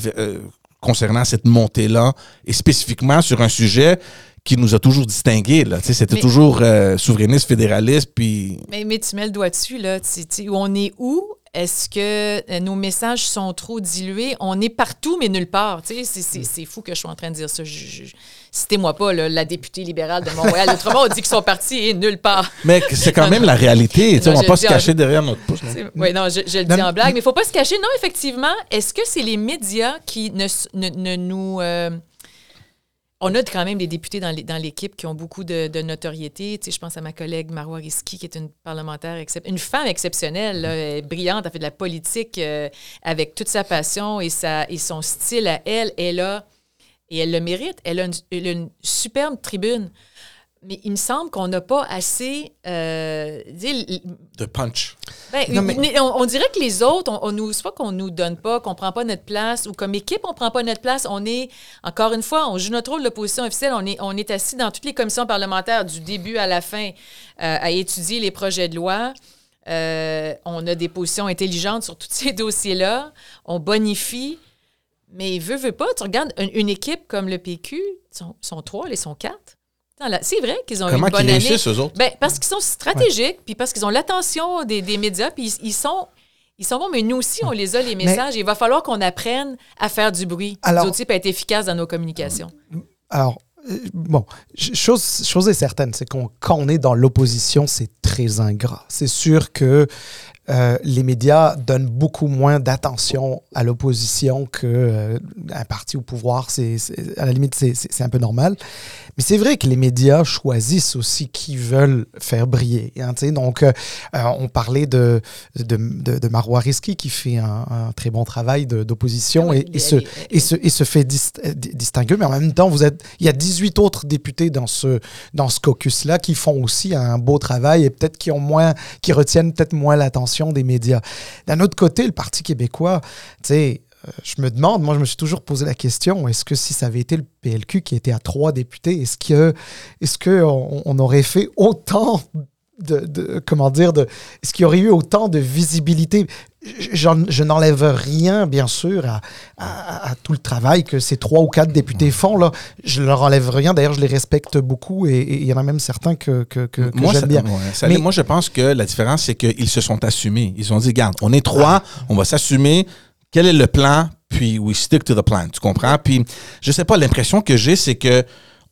Speaker 1: concernant cette montée-là et spécifiquement sur un sujet qui nous a toujours distingués? là. Tu sais, C'était
Speaker 3: Mais-
Speaker 1: toujours euh, souverainiste, fédéraliste, puis...
Speaker 3: Mais, mais tu mets le doigt dessus, là. Tu- tu- on est où? Est-ce que euh, nos messages sont trop dilués? On est partout, mais nulle part. Tu sais, c'est- c'est c'est fou que je sois en train de dire ça. Je- je- Citez-moi pas là, la députée libérale de Montréal. Autrement, on dit qu'ils sont partis et nulle part.
Speaker 1: Mais c'est quand même la réalité. tu sais,
Speaker 3: Non,
Speaker 1: on va
Speaker 3: je
Speaker 1: pas se
Speaker 3: en-
Speaker 1: cacher derrière notre pouce. non?
Speaker 3: Oui, non, je, je le dis en blague, mais il ne faut pas se cacher. Non, effectivement, est-ce que c'est les médias qui ne, ne- ne nous... euh, on a quand même des députés dans l'équipe qui ont beaucoup de, notoriété. Tu je pense à ma collègue Marois Risky, qui est une parlementaire, une femme exceptionnelle, brillante, elle fait de la politique euh, avec toute sa passion et, son style à elle. Elle a, et elle le mérite, elle a une superbe tribune. Mais il me semble qu'on n'a pas assez... euh,
Speaker 1: De punch.
Speaker 3: ben,
Speaker 2: Non, mais-
Speaker 3: mais- on, on dirait que les autres, on, on nous, soit qu'on nous donne pas, qu'on prend pas notre place, ou comme équipe, on prend pas notre place. On est, encore une fois, on joue notre rôle d'opposition officielle. On est, on est assis dans toutes les commissions parlementaires du début à la fin euh, à étudier les projets de loi. Euh, on a des positions intelligentes sur tous ces dossiers-là. On bonifie. Mais veut, veut pas, tu regardes une, une équipe comme le PQ, ils sont, sont trois, ils sont quatre. C'est vrai qu'ils ont
Speaker 1: Comment
Speaker 3: une bonne
Speaker 1: qu'ils
Speaker 3: année.
Speaker 1: réussissent, eux autres?
Speaker 3: Ben, parce qu'ils sont stratégiques, puis parce qu'ils ont l'attention des, des médias, puis ils, ils sont. Ils sont bons, mais nous aussi, on les a, les messages. Il va falloir qu'on apprenne à faire du bruit.
Speaker 2: Alors-
Speaker 3: autres, à être efficaces dans nos communications.
Speaker 2: Alors, euh, bon, ch- chose, chose est certaine, c'est qu'on quand on est dans l'opposition, c'est très ingrat. C'est sûr que euh, les médias donnent beaucoup moins d'attention à l'opposition qu'un euh, parti au pouvoir. C'est, à la limite, c'est, un peu normal. Mais c'est vrai que les médias choisissent aussi qui veulent faire briller. Hein, donc, euh, on parlait de, de, de, Marois Risky qui fait un, très bon travail d'opposition et, et, se, et, se, et se fait distinguer. Mais en même temps, vous êtes, il y a 18 autres députés dans ce, dans ce caucus-là qui font aussi un beau travail et peut-être qui ont moins, qui retiennent peut-être moins l'attention des médias. D'un autre côté, le Parti québécois, tu sais, euh, je me demande, moi je me suis toujours posé la question, est-ce que si ça avait été le PLQ qui était à trois députés, est-ce que qu'on on aurait fait autant de, comment dire, de, est-ce qu'il y aurait eu autant de visibilité? Je n'enlève rien, bien sûr, à, tout le travail que ces trois ou quatre députés font. Là. Je ne leur enlève rien. D'ailleurs, je les respecte beaucoup et il y en a même certains que, que, que,
Speaker 1: moi,
Speaker 2: j'aime bien.
Speaker 1: Mais, moi, je pense que la différence, c'est qu'ils se sont assumés. Ils ont dit, regarde, on est trois, on va s'assumer. Quel est le plan? Puis we stick to the plan. Tu comprends? Puis, je sais pas, l'impression que j'ai, c'est que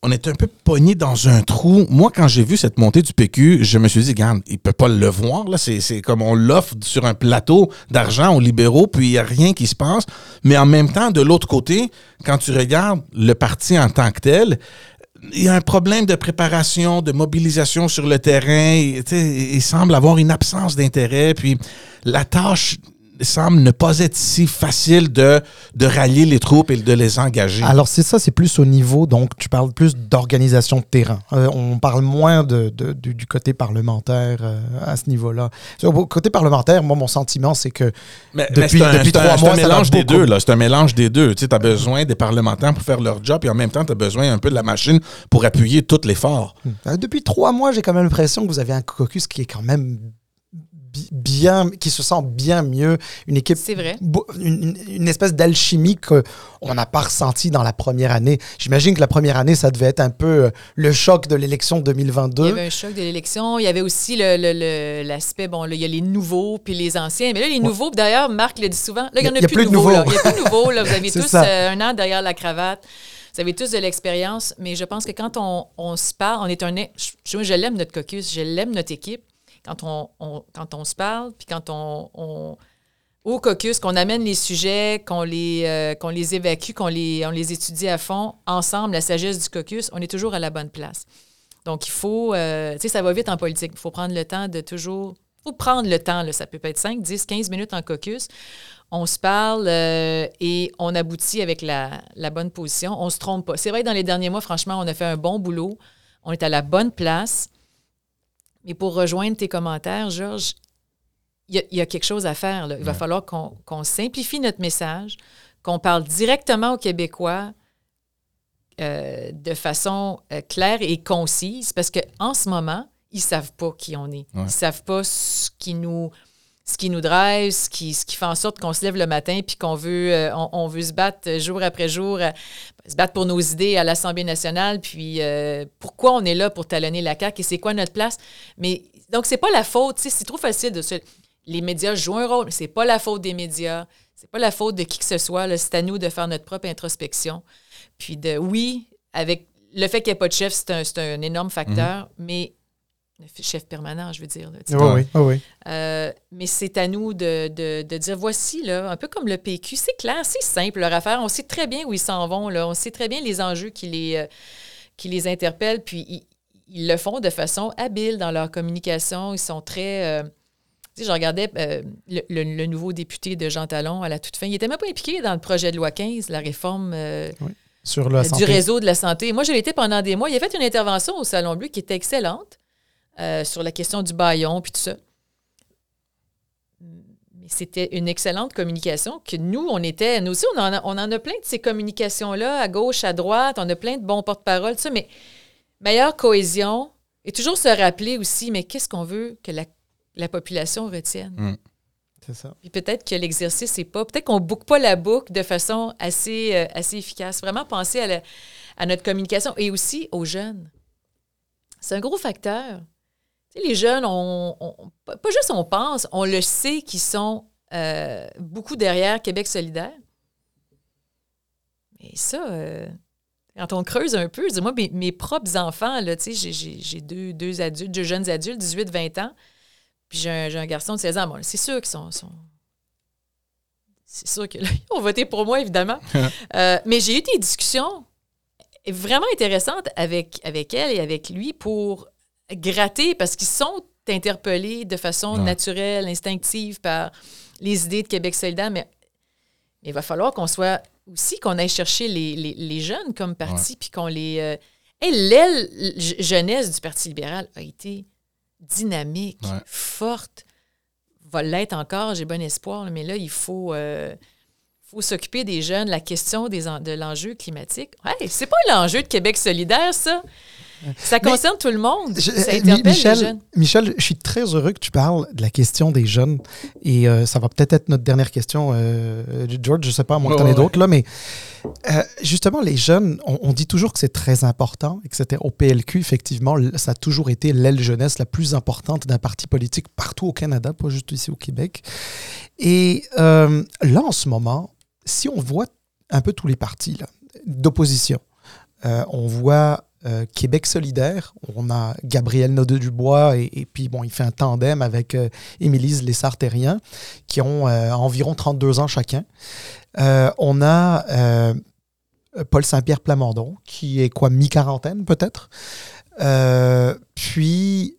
Speaker 1: on est un peu pogné dans un trou. Moi, quand j'ai vu cette montée du PQ, je me suis dit, regarde, il peut pas le voir. Là, c'est, comme on l'offre sur un plateau d'argent aux libéraux, puis il n'y a rien qui se passe. Mais en même temps, de l'autre côté, quand tu regardes le parti en tant que tel, il y a un problème de préparation, de mobilisation sur le terrain. il semble avoir une absence d'intérêt. Puis la tâche semble ne pas être si facile de, de rallier les troupes et de les engager.
Speaker 2: Alors, c'est ça, c'est plus au niveau, donc tu parles plus d'organisation de terrain. Euh, on parle moins de, du, côté parlementaire euh, à ce niveau-là. Au côté parlementaire, moi, mon sentiment, c'est que depuis, depuis trois mois,
Speaker 1: c'est un mélange des deux. C'est un mélange des deux. Tu as besoin des parlementaires pour faire leur job et en même temps, tu as besoin un peu de la machine pour appuyer tout l'effort.
Speaker 2: Hmm. Depuis trois mois, j'ai quand même l'impression que vous avez un caucus qui est quand même bien, qui se sent bien mieux. Une équipe.
Speaker 3: C'est vrai.
Speaker 2: Une, espèce d'alchimie qu'on n'a pas ressenti dans la première année. J'imagine que la première année, ça devait être un peu euh, le choc de l'élection 2022.
Speaker 3: Il y avait un choc de l'élection. Il y avait aussi l'aspect, bon, il y a les nouveaux puis les anciens. Mais là, les nouveaux, d'ailleurs, Marc le dit souvent, là, il n'y en a, plus, de nouveaux. Il n'y a plus de nouveaux. Là. Vous avez tous euh, un an derrière la cravate. Vous avez tous de l'expérience, mais je pense que quand on, on se parle, on est un. Je, je l'aime, notre caucus, je l'aime, notre équipe quand on, quand on se parle, puis quand on, au caucus, qu'on amène les sujets, qu'on les, euh, les évacue, qu'on les, on les étudie à fond, ensemble, la sagesse du caucus, on est toujours à la bonne place. Donc, il faut, euh, tu sais, ça va vite en politique. Il faut prendre le temps de toujours, il faut prendre le temps, là, ça peut être 5, 10, 15 minutes en caucus. On se parle euh, et on aboutit avec la, la, bonne position. On ne se trompe pas. C'est vrai dans les derniers mois, franchement, on a fait un bon boulot. On est à la bonne place. Mais pour rejoindre tes commentaires, Georges, il y, a quelque chose à faire. Il va falloir qu'on simplifie notre message, qu'on parle directement aux Québécois euh, de façon euh, claire et concise, parce qu'en ce moment, ils ne savent pas qui on est. Ils ne savent pas ce qui nous ce qui nous drive, ce qui, ce qui fait en sorte qu'on se lève le matin puis qu'on veut, euh, on, veut se battre jour après jour, euh, se battre pour nos idées à l'Assemblée nationale, puis euh, pourquoi on est là pour talonner la CAQ et c'est quoi notre place? Mais donc, c'est pas la faute, c'est trop facile de se... Les médias jouent un rôle, mais c'est pas la faute des médias, c'est pas la faute de qui que ce soit, c'est à nous de faire notre propre introspection. Puis de, oui, avec le fait qu'il n'y ait pas de chef, c'est un, un, énorme facteur, mm-hmm. mais chef permanent, je veux dire.
Speaker 2: oui, oui,
Speaker 3: euh, mais c'est à nous de, de, dire voici, là, un peu comme le PQ, c'est clair, c'est simple leur affaire. On sait très bien où ils s'en vont, là. on sait très bien les enjeux qui les, euh, qui les interpellent, puis ils, le font de façon habile dans leur communication. Ils sont très. Euh, je regardais le, nouveau député de Jean Talon à la toute fin. Il n'était même pas impliqué dans le projet de loi 15, la réforme.
Speaker 2: Sur la
Speaker 3: du réseau de la santé. Moi, je l'étais pendant des mois. Il a fait une intervention au Salon Bleu qui était excellente. Euh, sur la question du baillon, puis tout ça. Mais c'était une excellente communication que nous, on était, nous aussi, on en a, on en a plein de ces communications-là, à gauche, à droite, on a plein de bons porte-parole, tout ça, mais meilleure cohésion et toujours se rappeler aussi, mais qu'est-ce qu'on veut que la, population retienne?
Speaker 2: Mm. C'est ça.
Speaker 3: Puis peut-être que l'exercice n'est pas, peut-être qu'on ne boucle pas la boucle de façon assez, euh, assez efficace. Vraiment penser à, à notre communication et aussi aux jeunes. C'est un gros facteur les jeunes, on, pas juste on pense, on le sait qu'ils sont euh, beaucoup derrière Québec solidaire. Mais ça, euh, quand on creuse un peu, dis-moi, mes, propres enfants, là, j'ai, deux, deux adultes, deux jeunes adultes, 18-20 ans, Puis j'ai un, garçon de 16 ans. Bon, c'est sûr qu'ils sont. sont- C'est sûr qu'ils ont voté pour moi, évidemment. Euh, mais j'ai eu des discussions vraiment intéressantes avec, avec elle et avec lui pour gratter parce qu'ils sont interpellés de façon
Speaker 1: Ouais.
Speaker 3: naturelle, instinctive par les idées de Québec solidaire. Mais, il va falloir qu'on soit aussi, qu'on aille chercher les, les- les jeunes comme parti, puis qu'on les. euh, l'aile je- jeunesse du Parti libéral a été dynamique,
Speaker 1: Ouais.
Speaker 3: forte, va l'être encore, j'ai bon espoir, mais là, il faut, euh, faut s'occuper des jeunes, la question des en- de l'enjeu climatique. Hey, c'est pas l'enjeu de Québec solidaire, ça. Ça
Speaker 2: Mais-
Speaker 3: concerne tout le monde.
Speaker 2: Je-
Speaker 3: ça
Speaker 2: euh,
Speaker 3: interpelle
Speaker 2: Mi- Michel,
Speaker 3: les jeunes.
Speaker 2: Michel, je suis très heureux que tu parles de la question des jeunes. Et euh, ça va peut-être être notre dernière question, euh, George, je sais pas, à moins que tu en aies
Speaker 1: ouais.
Speaker 2: d'autres, là, mais euh, justement, les jeunes, on, on dit toujours que c'est très important, etc. Au PLQ, effectivement, ça a toujours été l'aile jeunesse la plus importante d'un parti politique partout au Canada, pas juste ici au Québec. Et euh, là, en ce moment, si on voit un peu tous les partis là, d'opposition, euh, on voit euh, Québec solidaire. On a Gabriel Nadeau-Dubois et, puis, bon, il fait un tandem avec euh, Émilise Lessard-Terrien, qui ont euh, environ 32 ans chacun. Euh, on a Paul Saint-Pierre Plamondon, qui est quoi, mi-quarantaine peut-être. Puis,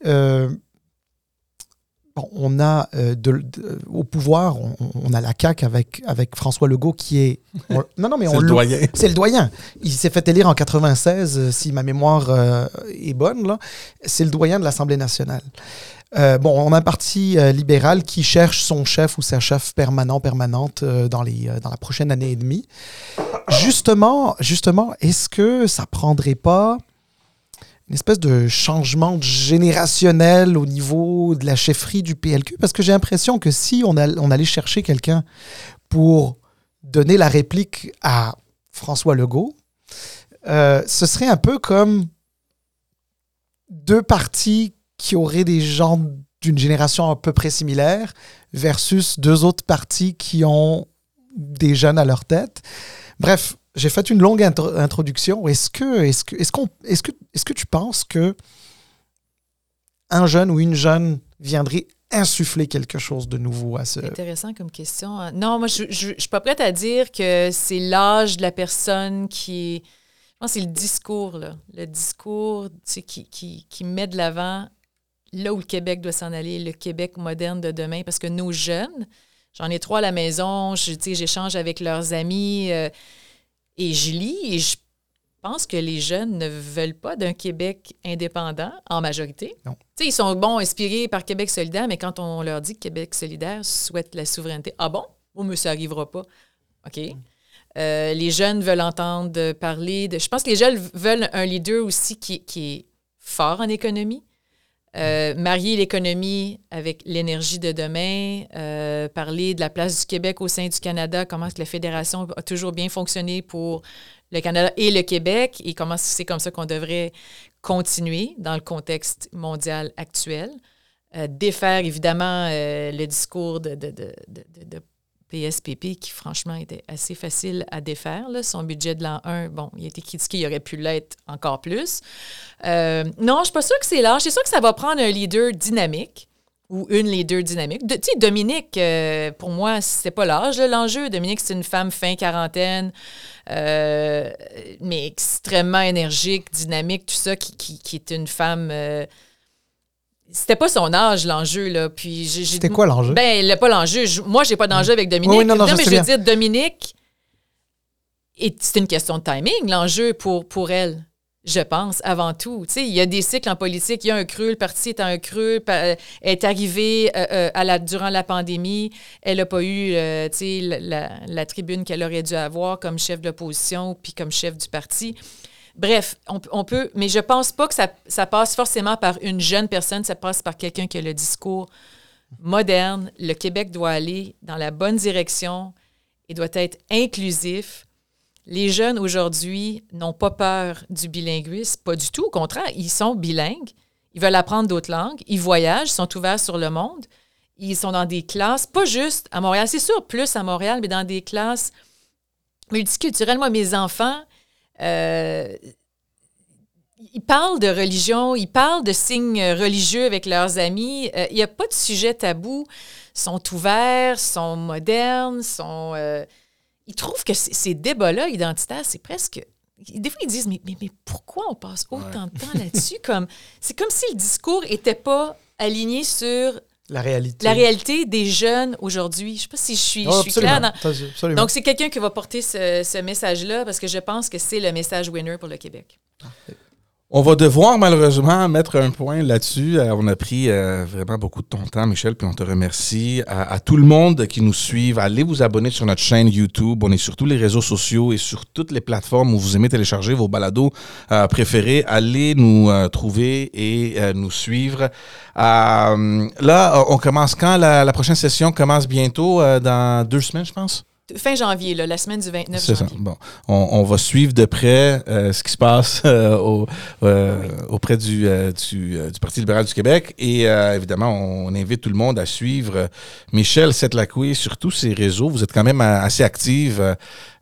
Speaker 2: on a euh, de- de- au pouvoir, on, on a la CAQ avec, avec François Legault, qui est. on- non, non, mais
Speaker 1: C'est le doyen.
Speaker 2: c'est le doyen. Il s'est fait élire en 96, euh, si ma mémoire euh, est bonne. là. C'est le doyen de l'Assemblée nationale. Euh, bon, on a un parti euh, libéral qui cherche son chef ou sa chef permanent, permanente euh, dans, les, euh, dans la prochaine année et demie. Justement, justement est-ce que ça prendrait pas une espèce de changement générationnel au niveau de la chefferie du PLQ? Parce que j'ai l'impression que si on, all- on allait chercher quelqu'un pour donner la réplique à François Legault, euh, ce serait un peu comme deux partis qui auraient des gens d'une génération à peu près similaire versus deux autres partis qui ont des jeunes à leur tête. Bref, j'ai fait une longue intro- introduction. Est-ce que, est-ce que, est-ce qu'on, est-ce que, est-ce que tu penses que un jeune ou une jeune viendrait insuffler quelque chose de nouveau à ce...
Speaker 3: Intéressant comme question. Non, moi, je je suis pas prête à dire que c'est l'âge de la personne qui. Je pense que c'est le discours, là. Le discours qui, qui, qui met de l'avant là où le Québec doit s'en aller, le Québec moderne de demain. Parce que nos jeunes, j'en ai trois à la maison, j'échange avec leurs amis euh, et je lis et je pense que les jeunes ne veulent pas d'un Québec indépendant en majorité.
Speaker 2: Non.
Speaker 3: Ils sont bons, inspirés par Québec solidaire, mais quand on leur dit que Québec solidaire souhaite la souveraineté, ah bon? Oh, mais ça n'arrivera pas. OK. Euh, les jeunes veulent entendre parler de. Je pense que les jeunes veulent un leader aussi qui, qui est fort en économie. Euh, marier l'économie avec l'énergie de demain, euh, parler de la place du Québec au sein du Canada, comment la fédération a toujours bien fonctionné pour le Canada et le Québec et comment c'est comme ça qu'on devrait continuer dans le contexte mondial actuel. Euh, défaire évidemment le discours de, de, de- de PSPP qui franchement était assez facile à défaire. Son budget de l'an 1, bon, il a été critiqué, il aurait pu l'être encore plus. Euh, non, je ne suis pas sûre que c'est l'âge. C'est sûr que ça va prendre un leader dynamique ou une leader dynamique. Tu sais, Dominique, euh, pour moi, c'était pas l'âge, l'enjeu. Dominique, c'est une femme fin quarantaine, euh, mais extrêmement énergique, dynamique, tout ça, qui, qui est une femme... c'était pas son âge, l'enjeu, là. Puis
Speaker 2: C'était quoi l'enjeu?
Speaker 3: Ben, le- pas l'enjeu. Je- Moi, j'ai pas d'enjeu avec Dominique.
Speaker 2: Oui, non,
Speaker 3: mais je veux dire, Dominique, et c'est une question de timing, l'enjeu pour, pour elle, je pense, avant tout. Tu sais, il y a des cycles en politique. Il y a un creux, le parti est un creux. euh, Elle est arrivée euh, euh, à la, durant la pandémie. Elle n'a pas eu euh, tu sais, la, la- la tribune qu'elle aurait dû avoir comme chef de l'opposition puis comme chef du parti. Bref, on, peut, mais je pense pas que ça, passe forcément par une jeune personne, ça passe par quelqu'un qui a le discours moderne. Le Québec doit aller dans la bonne direction et doit être inclusif. Les jeunes aujourd'hui n'ont pas peur du bilinguisme, pas du tout. Au contraire, ils sont bilingues. Ils veulent apprendre d'autres langues. Ils voyagent, sont ouverts sur le monde. Ils sont dans des classes, pas juste à Montréal, c'est sûr, plus à Montréal, mais dans des classes multiculturelles. Moi, mes enfants, ils parlent de religion, ils parlent de signes religieux avec leurs amis. Euh, il n'y a pas de sujet tabou. Ils sont ouverts, sont modernes, sont. euh, ils trouvent que ces débats-là identitaires, c'est presque. Des fois, ils disent Mais, mais, mais pourquoi on passe autant de temps là-dessus? Comme, c'est comme si le discours n'était pas aligné sur
Speaker 2: La réalité.
Speaker 3: la réalité des jeunes aujourd'hui. Je ne sais pas si je suis,
Speaker 2: Oh,
Speaker 3: je suis claire.
Speaker 2: absolument.
Speaker 3: dans-
Speaker 2: Absolument.
Speaker 3: Donc, c'est quelqu'un qui va porter ce, ce message-là parce que je pense que c'est le message winner pour le Québec.
Speaker 1: On va devoir malheureusement mettre un point là-dessus. Euh, on a pris euh, vraiment beaucoup de ton temps, Michel, puis on te remercie. À, tout le monde qui nous suit, allez vous abonner sur notre chaîne YouTube. On est sur tous les réseaux sociaux et sur toutes les plateformes où vous aimez télécharger vos balados euh, préférés. Allez nous trouver et nous suivre. Là, on commence quand? La, prochaine session commence bientôt, dans deux semaines, je pense?
Speaker 3: Fin janvier, là, la semaine du 29
Speaker 1: C'est ça.
Speaker 3: janvier.
Speaker 1: Bon, on, on va suivre de près euh, ce qui se passe euh, au- euh, auprès du, euh, du, euh, du Parti libéral du Québec. Et euh, évidemment, on, invite tout le monde à suivre Michel Setlacoué sur tous ses réseaux. Vous êtes quand même assez active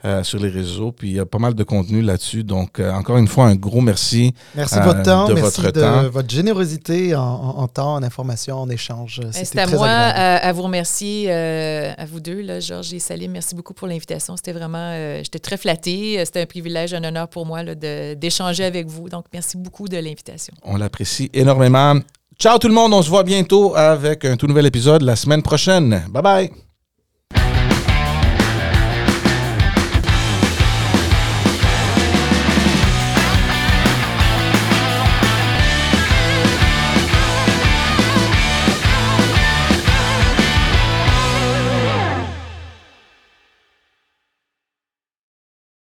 Speaker 1: euh, euh, sur les réseaux, puis il y a pas mal de contenu là-dessus. Donc, euh, encore une fois, un gros merci.
Speaker 2: Merci de
Speaker 1: euh,
Speaker 2: votre temps,
Speaker 1: de
Speaker 2: merci
Speaker 1: votre
Speaker 2: de
Speaker 1: temps.
Speaker 2: votre générosité en, en- en temps, en information, en échange. C'était
Speaker 3: C'est à
Speaker 2: très
Speaker 3: moi à, à vous remercier, euh, à vous deux, là, Georges et Salim. Merci beaucoup pour l'invitation. C'était vraiment, euh, j'étais très flattée. Euh, C'était un privilège, un honneur pour moi d'échanger avec vous. Donc, merci beaucoup de l'invitation.
Speaker 1: On l'apprécie énormément. Ciao tout le monde, on se voit bientôt avec un tout nouvel épisode la semaine prochaine. Bye bye!